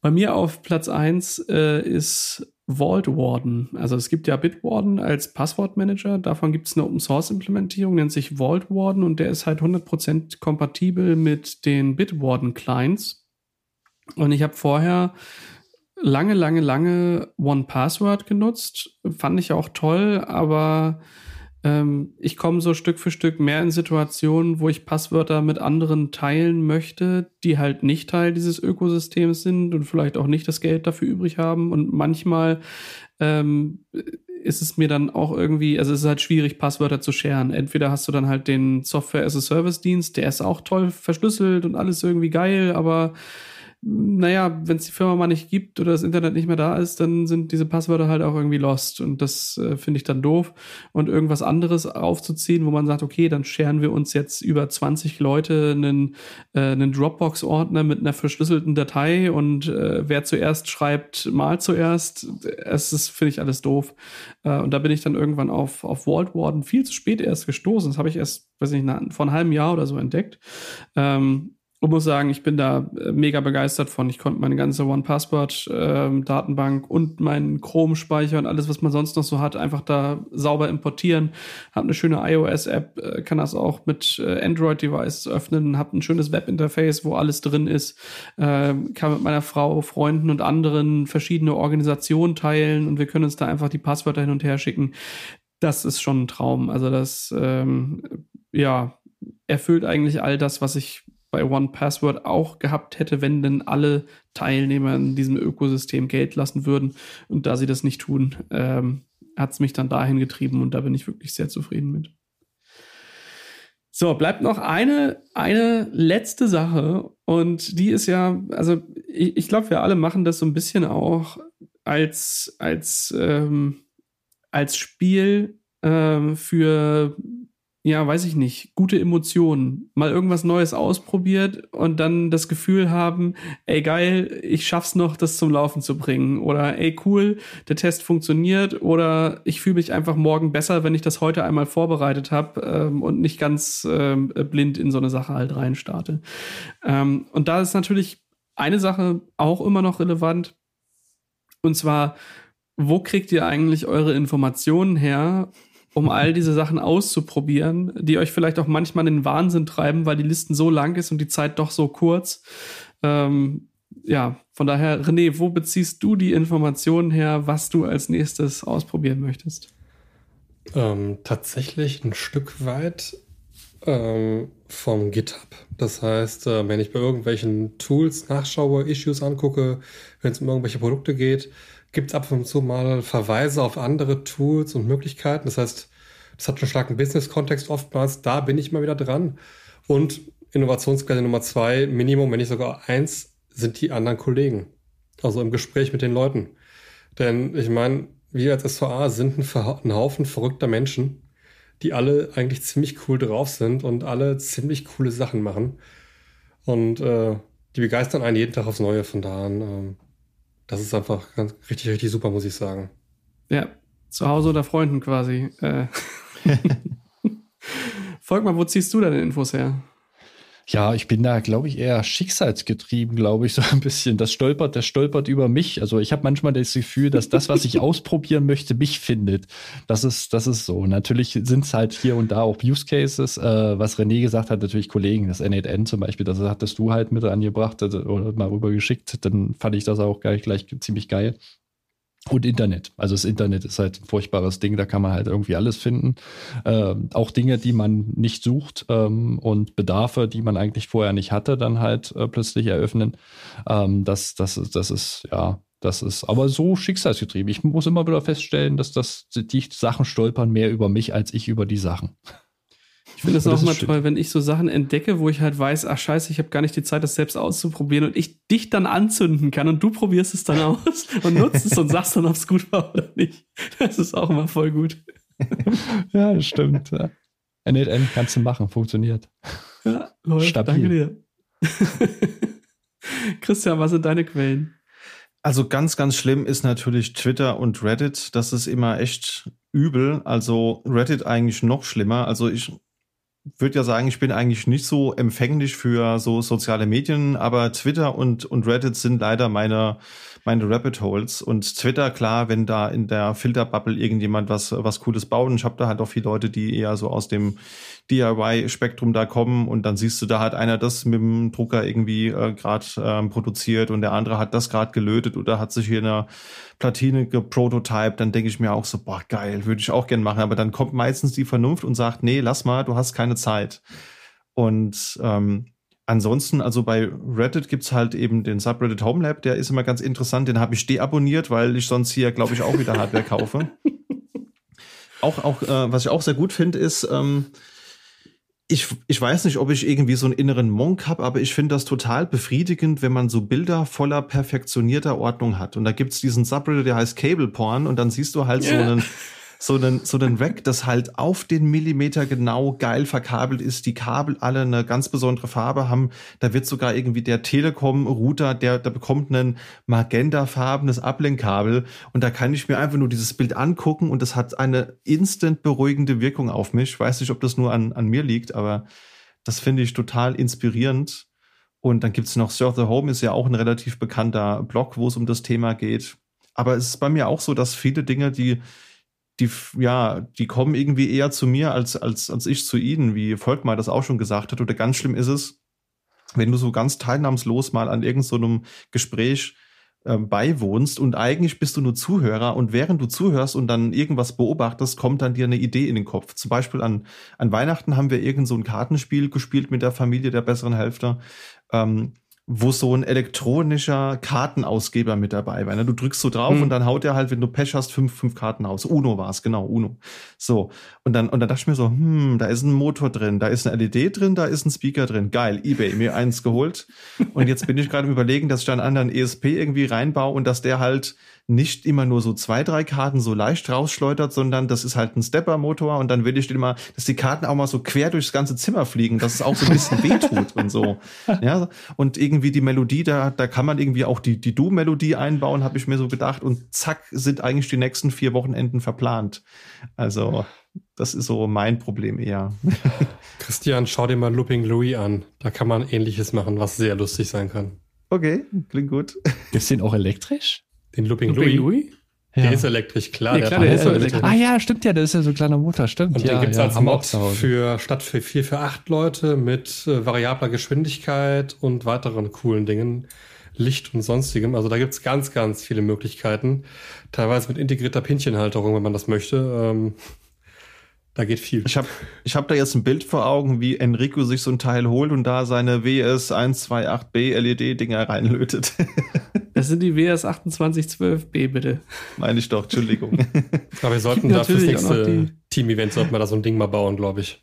Bei mir auf Platz eins äh, ist Vault Warden. Also es gibt ja Bitwarden als Passwortmanager. Davon gibt es eine Open Source Implementierung, nennt sich Vault Warden und der ist halt 100% kompatibel mit den Bitwarden Clients. Und ich habe vorher lange, lange, lange One Password genutzt. Fand ich auch toll, aber ähm, ich komme so Stück für Stück mehr in Situationen, wo ich Passwörter mit anderen teilen möchte, die halt nicht Teil dieses Ökosystems sind und vielleicht auch nicht das Geld dafür übrig haben. Und manchmal ähm, ist es mir dann auch irgendwie, also es ist halt schwierig, Passwörter zu scheren. Entweder hast du dann halt den Software as a Service Dienst, der ist auch toll verschlüsselt und alles irgendwie geil, aber naja, wenn es die Firma mal nicht gibt oder das Internet nicht mehr da ist, dann sind diese Passwörter halt auch irgendwie lost. Und das äh, finde ich dann doof. Und irgendwas anderes aufzuziehen, wo man sagt, okay, dann scheren wir uns jetzt über 20 Leute einen, äh, einen Dropbox-Ordner mit einer verschlüsselten Datei und äh, wer zuerst schreibt, mal zuerst. Es ist, finde ich, alles doof. Äh, und da bin ich dann irgendwann auf, auf Vault Warden viel zu spät erst gestoßen. Das habe ich erst, weiß nicht, vor einem halben Jahr oder so entdeckt. Ähm, und muss sagen, ich bin da äh, mega begeistert von. Ich konnte meine ganze One-Password-Datenbank ähm, und meinen Chrome-Speicher und alles, was man sonst noch so hat, einfach da sauber importieren. Hab eine schöne iOS-App, äh, kann das auch mit äh, Android-Devices öffnen, hab ein schönes Web-Interface, wo alles drin ist, äh, kann mit meiner Frau, Freunden und anderen verschiedene Organisationen teilen und wir können uns da einfach die Passwörter hin und her schicken. Das ist schon ein Traum. Also das, ähm, ja, erfüllt eigentlich all das, was ich bei One Password auch gehabt hätte, wenn denn alle Teilnehmer in diesem Ökosystem Geld lassen würden. Und da sie das nicht tun, ähm, hat es mich dann dahin getrieben und da bin ich wirklich sehr zufrieden mit. So, bleibt noch eine, eine letzte Sache und die ist ja, also ich, ich glaube, wir alle machen das so ein bisschen auch als, als, ähm, als Spiel ähm, für ja, weiß ich nicht, gute Emotionen, mal irgendwas Neues ausprobiert und dann das Gefühl haben, ey geil, ich schaff's noch, das zum Laufen zu bringen. Oder ey cool, der Test funktioniert. Oder ich fühle mich einfach morgen besser, wenn ich das heute einmal vorbereitet habe ähm, und nicht ganz ähm, blind in so eine Sache halt reinstarte. Ähm, und da ist natürlich eine Sache auch immer noch relevant. Und zwar, wo kriegt ihr eigentlich eure Informationen her um all diese Sachen auszuprobieren, die euch vielleicht auch manchmal in den Wahnsinn treiben, weil die Listen so lang ist und die Zeit doch so kurz. Ähm, ja, von daher, René, wo beziehst du die Informationen her, was du als nächstes ausprobieren möchtest? Ähm, tatsächlich ein Stück weit ähm, vom GitHub. Das heißt, äh, wenn ich bei irgendwelchen Tools nachschaue, Issues angucke, wenn es um irgendwelche Produkte geht, gibt es ab und zu mal Verweise auf andere Tools und Möglichkeiten. Das heißt, das hat einen starken Business-Kontext oftmals. Da bin ich mal wieder dran. Und Innovationsquelle Nummer zwei, Minimum, wenn nicht sogar eins, sind die anderen Kollegen. Also im Gespräch mit den Leuten. Denn ich meine, wir als SVA sind ein, Haufen verrückter Menschen, die alle eigentlich ziemlich cool drauf sind und alle ziemlich coole Sachen machen. Und äh, die begeistern einen jeden Tag aufs Neue. Von da an ähm, das ist einfach ganz, richtig, richtig super, muss ich sagen. Ja, zu Hause oder Freunden quasi. Äh. Folg mal, wo ziehst du deine Infos her? Ja, ich bin da, glaube ich, eher schicksalsgetrieben, glaube ich, so ein bisschen. Das stolpert, das stolpert über mich. Also ich habe manchmal das Gefühl, dass das, was ich ausprobieren möchte, mich findet. Das ist, das ist so. Natürlich sind es halt hier und da auch Use Cases. Äh, was René gesagt hat, natürlich Kollegen, das N8N zum Beispiel, das hattest du halt mit angebracht oder mal rübergeschickt. Dann fand ich das auch gleich, gleich ziemlich geil. Und Internet. Also das Internet ist halt ein furchtbares Ding, da kann man halt irgendwie alles finden. Ähm, auch Dinge, die man nicht sucht ähm, und Bedarfe, die man eigentlich vorher nicht hatte, dann halt äh, plötzlich eröffnen. Ähm, das, das, das ist, ja, das ist aber so schicksalsgetrieben. Ich muss immer wieder feststellen, dass das, die Sachen stolpern mehr über mich als ich über die Sachen. Ich finde es auch immer toll, wenn ich so Sachen entdecke, wo ich halt weiß, ach scheiße, ich habe gar nicht die Zeit, das selbst auszuprobieren und ich dich dann anzünden kann und du probierst es dann aus und nutzt es und sagst dann, ob es gut war oder nicht. Das ist auch immer voll gut. ja, das stimmt. Ja. N8N kannst du machen, funktioniert. Ja, läuft. Stabil. Danke dir. Christian, was sind deine Quellen? Also ganz, ganz schlimm ist natürlich Twitter und Reddit. Das ist immer echt übel. Also Reddit eigentlich noch schlimmer. Also ich würde ja sagen, ich bin eigentlich nicht so empfänglich für so soziale Medien, aber Twitter und, und Reddit sind leider meine, meine Rabbit Holes. Und Twitter, klar, wenn da in der Filterbubble irgendjemand was, was Cooles baut, und ich habe da halt auch viele Leute, die eher so aus dem DIY-Spektrum da kommen und dann siehst du, da hat einer das mit dem Drucker irgendwie äh, gerade ähm, produziert und der andere hat das gerade gelötet oder hat sich hier eine Platine geprototyped, dann denke ich mir auch so, boah, geil, würde ich auch gern machen. Aber dann kommt meistens die Vernunft und sagt, nee, lass mal, du hast keine Zeit. Und ähm, ansonsten, also bei Reddit gibt's halt eben den Subreddit Homelab, der ist immer ganz interessant, den habe ich deabonniert, weil ich sonst hier, glaube ich, auch wieder Hardware kaufe. auch, auch, äh, was ich auch sehr gut finde, ist, ähm, ich, ich weiß nicht, ob ich irgendwie so einen inneren Monk habe, aber ich finde das total befriedigend, wenn man so Bilder voller perfektionierter Ordnung hat. Und da gibt's diesen Subreddit, der heißt Cable Porn und dann siehst du halt yeah. so einen so einen, so einen Rack, das halt auf den Millimeter genau geil verkabelt ist, die Kabel alle eine ganz besondere Farbe haben. Da wird sogar irgendwie der Telekom-Router, der, der bekommt ein magentafarbenes Ablenkkabel und da kann ich mir einfach nur dieses Bild angucken und das hat eine instant beruhigende Wirkung auf mich. Ich weiß nicht, ob das nur an, an mir liegt, aber das finde ich total inspirierend. Und dann gibt's noch Surf the Home, ist ja auch ein relativ bekannter Blog, wo es um das Thema geht. Aber es ist bei mir auch so, dass viele Dinge, die die, ja, die kommen irgendwie eher zu mir als, als, als ich zu ihnen, wie Volkmar das auch schon gesagt hat. Oder ganz schlimm ist es, wenn du so ganz teilnahmslos mal an irgendeinem so Gespräch äh, beiwohnst und eigentlich bist du nur Zuhörer und während du zuhörst und dann irgendwas beobachtest, kommt dann dir eine Idee in den Kopf. Zum Beispiel an, an Weihnachten haben wir irgend so ein Kartenspiel gespielt mit der Familie der besseren Hälfte. Ähm, wo so ein elektronischer Kartenausgeber mit dabei war. Ne? Du drückst so drauf hm. und dann haut er halt, wenn du Pech hast, fünf, fünf Karten aus. Uno war es, genau, Uno. So. Und dann, und dann dachte ich mir so, hm, da ist ein Motor drin, da ist eine LED drin, da ist ein Speaker drin. Geil, Ebay, mir eins geholt. Und jetzt bin ich gerade im Überlegen, dass ich da einen anderen ESP irgendwie reinbaue und dass der halt nicht immer nur so zwei, drei Karten so leicht rausschleudert, sondern das ist halt ein Stepper-Motor und dann will ich immer, dass die Karten auch mal so quer durchs ganze Zimmer fliegen, dass es auch so ein bisschen wehtut und so. Ja, und irgendwie die Melodie, da, da kann man irgendwie auch die, die Du-Melodie einbauen, habe ich mir so gedacht und zack, sind eigentlich die nächsten vier Wochenenden verplant. Also, das ist so mein Problem eher. Christian, schau dir mal Looping Louis an. Da kann man ähnliches machen, was sehr lustig sein kann. Okay, klingt gut. Ist den auch elektrisch? Den Looping, Looping Louis? Louis? Der ja. ist elektrisch, klar. Ja, klar der, der ist elektrisch. Ah ja, stimmt ja, der ist ja so ein kleiner Motor, stimmt. Und ja, den gibt's ja, als Mod für statt für vier, für acht Leute mit äh, variabler Geschwindigkeit und weiteren coolen Dingen. Licht und sonstigem. Also da gibt's ganz, ganz viele Möglichkeiten. Teilweise mit integrierter Pinchenhalterung, wenn man das möchte. Ähm, da geht viel. Ich habe ich hab da jetzt ein Bild vor Augen, wie Enrico sich so ein Teil holt und da seine WS128B LED-Dinger reinlötet. Das sind die WS2812B, bitte. Meine ich doch, Entschüldigung. Aber wir sollten da fürs nächste Team-Event sollten wir da so ein Ding mal bauen, glaube ich.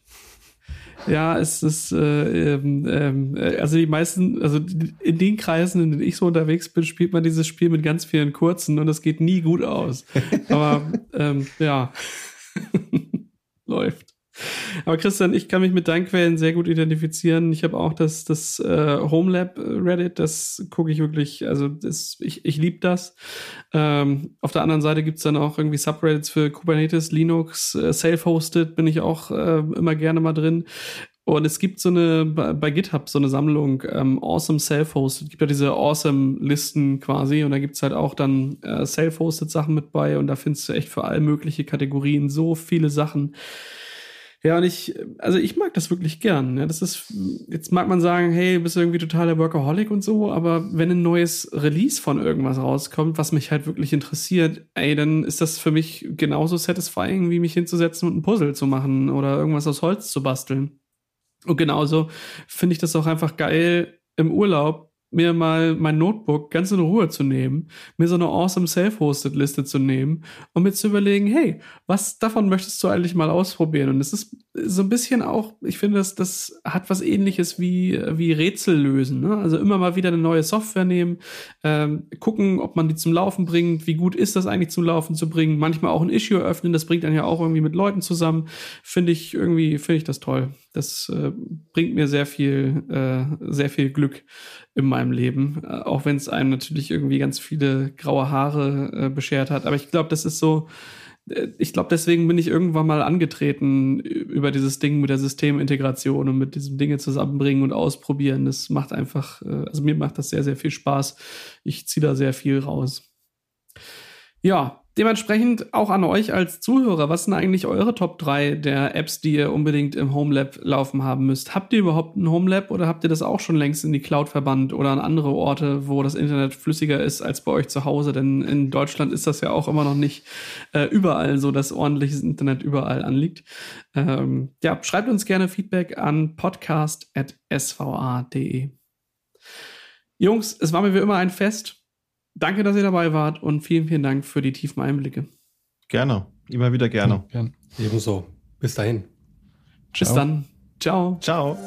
Ja, es ist, äh, ähm, ähm, also die meisten, also in den Kreisen, in denen ich so unterwegs bin, spielt man dieses Spiel mit ganz vielen kurzen und es geht nie gut aus. Aber ähm, ja. Läuft. Aber Christian, ich kann mich mit deinen Quellen sehr gut identifizieren. Ich habe auch das, das äh, Homelab Reddit, das gucke ich wirklich, also das, ich, ich liebe das. Ähm, auf der anderen Seite gibt's dann auch irgendwie Subreddits für Kubernetes, Linux, äh, Self-Hosted bin ich auch äh, immer gerne mal drin. Und es gibt so eine, bei GitHub so eine Sammlung, ähm, Awesome Self-Hosted. Gibt ja diese Awesome-Listen quasi und da gibt's halt auch dann äh, Self-Hosted Sachen mit bei und da findest du echt für all mögliche Kategorien so viele Sachen. Ja, und ich, also ich mag das wirklich gern. Ja, das ist, jetzt mag man sagen, hey, bist du irgendwie totaler Workaholic und so, aber wenn ein neues Release von irgendwas rauskommt, was mich halt wirklich interessiert, ey, dann ist das für mich genauso satisfying, wie mich hinzusetzen und ein Puzzle zu machen oder irgendwas aus Holz zu basteln. Und genauso finde ich das auch einfach geil im Urlaub mir mal mein Notebook ganz in Ruhe zu nehmen, mir so eine awesome Self-Hosted-Liste zu nehmen und mir zu überlegen, hey, was davon möchtest du eigentlich mal ausprobieren? Und es ist so ein bisschen auch, ich finde, das, das hat was ähnliches wie, wie Rätsel lösen. Ne? Also immer mal wieder eine neue Software nehmen, ähm, gucken, ob man die zum Laufen bringt, wie gut ist das eigentlich zum Laufen zu bringen, manchmal auch ein Issue öffnen, das bringt dann ja auch irgendwie mit Leuten zusammen. Finde ich irgendwie, finde ich das toll. Das äh, bringt mir sehr viel, äh, sehr viel Glück in meinem Leben, äh, auch wenn es einem natürlich irgendwie ganz viele graue Haare äh, beschert hat. Aber ich glaube, das ist so, äh, ich glaube, deswegen bin ich irgendwann mal angetreten über dieses Ding mit der Systemintegration und mit diesem Dinge zusammenbringen und ausprobieren. Das macht einfach, äh, also mir macht das sehr, sehr viel Spaß. Ich ziehe da sehr viel raus. Ja, Dementsprechend auch an euch als Zuhörer, was sind eigentlich eure Top 3 der Apps, die ihr unbedingt im Homelab laufen haben müsst? Habt ihr überhaupt ein Homelab oder habt ihr das auch schon längst in die Cloud verbannt oder an andere Orte, wo das Internet flüssiger ist als bei euch zu Hause? Denn in Deutschland ist das ja auch immer noch nicht äh, überall so, dass ordentliches Internet überall anliegt. Ähm, ja, schreibt uns gerne Feedback an podcast.sva.de. Jungs, es war mir wie immer ein Fest. Danke, dass ihr dabei wart und vielen, vielen Dank für die tiefen Einblicke. Gerne. Immer wieder gerne. Ja, Ebenso. Bis dahin. Bis Ciao. dann. Ciao. Ciao.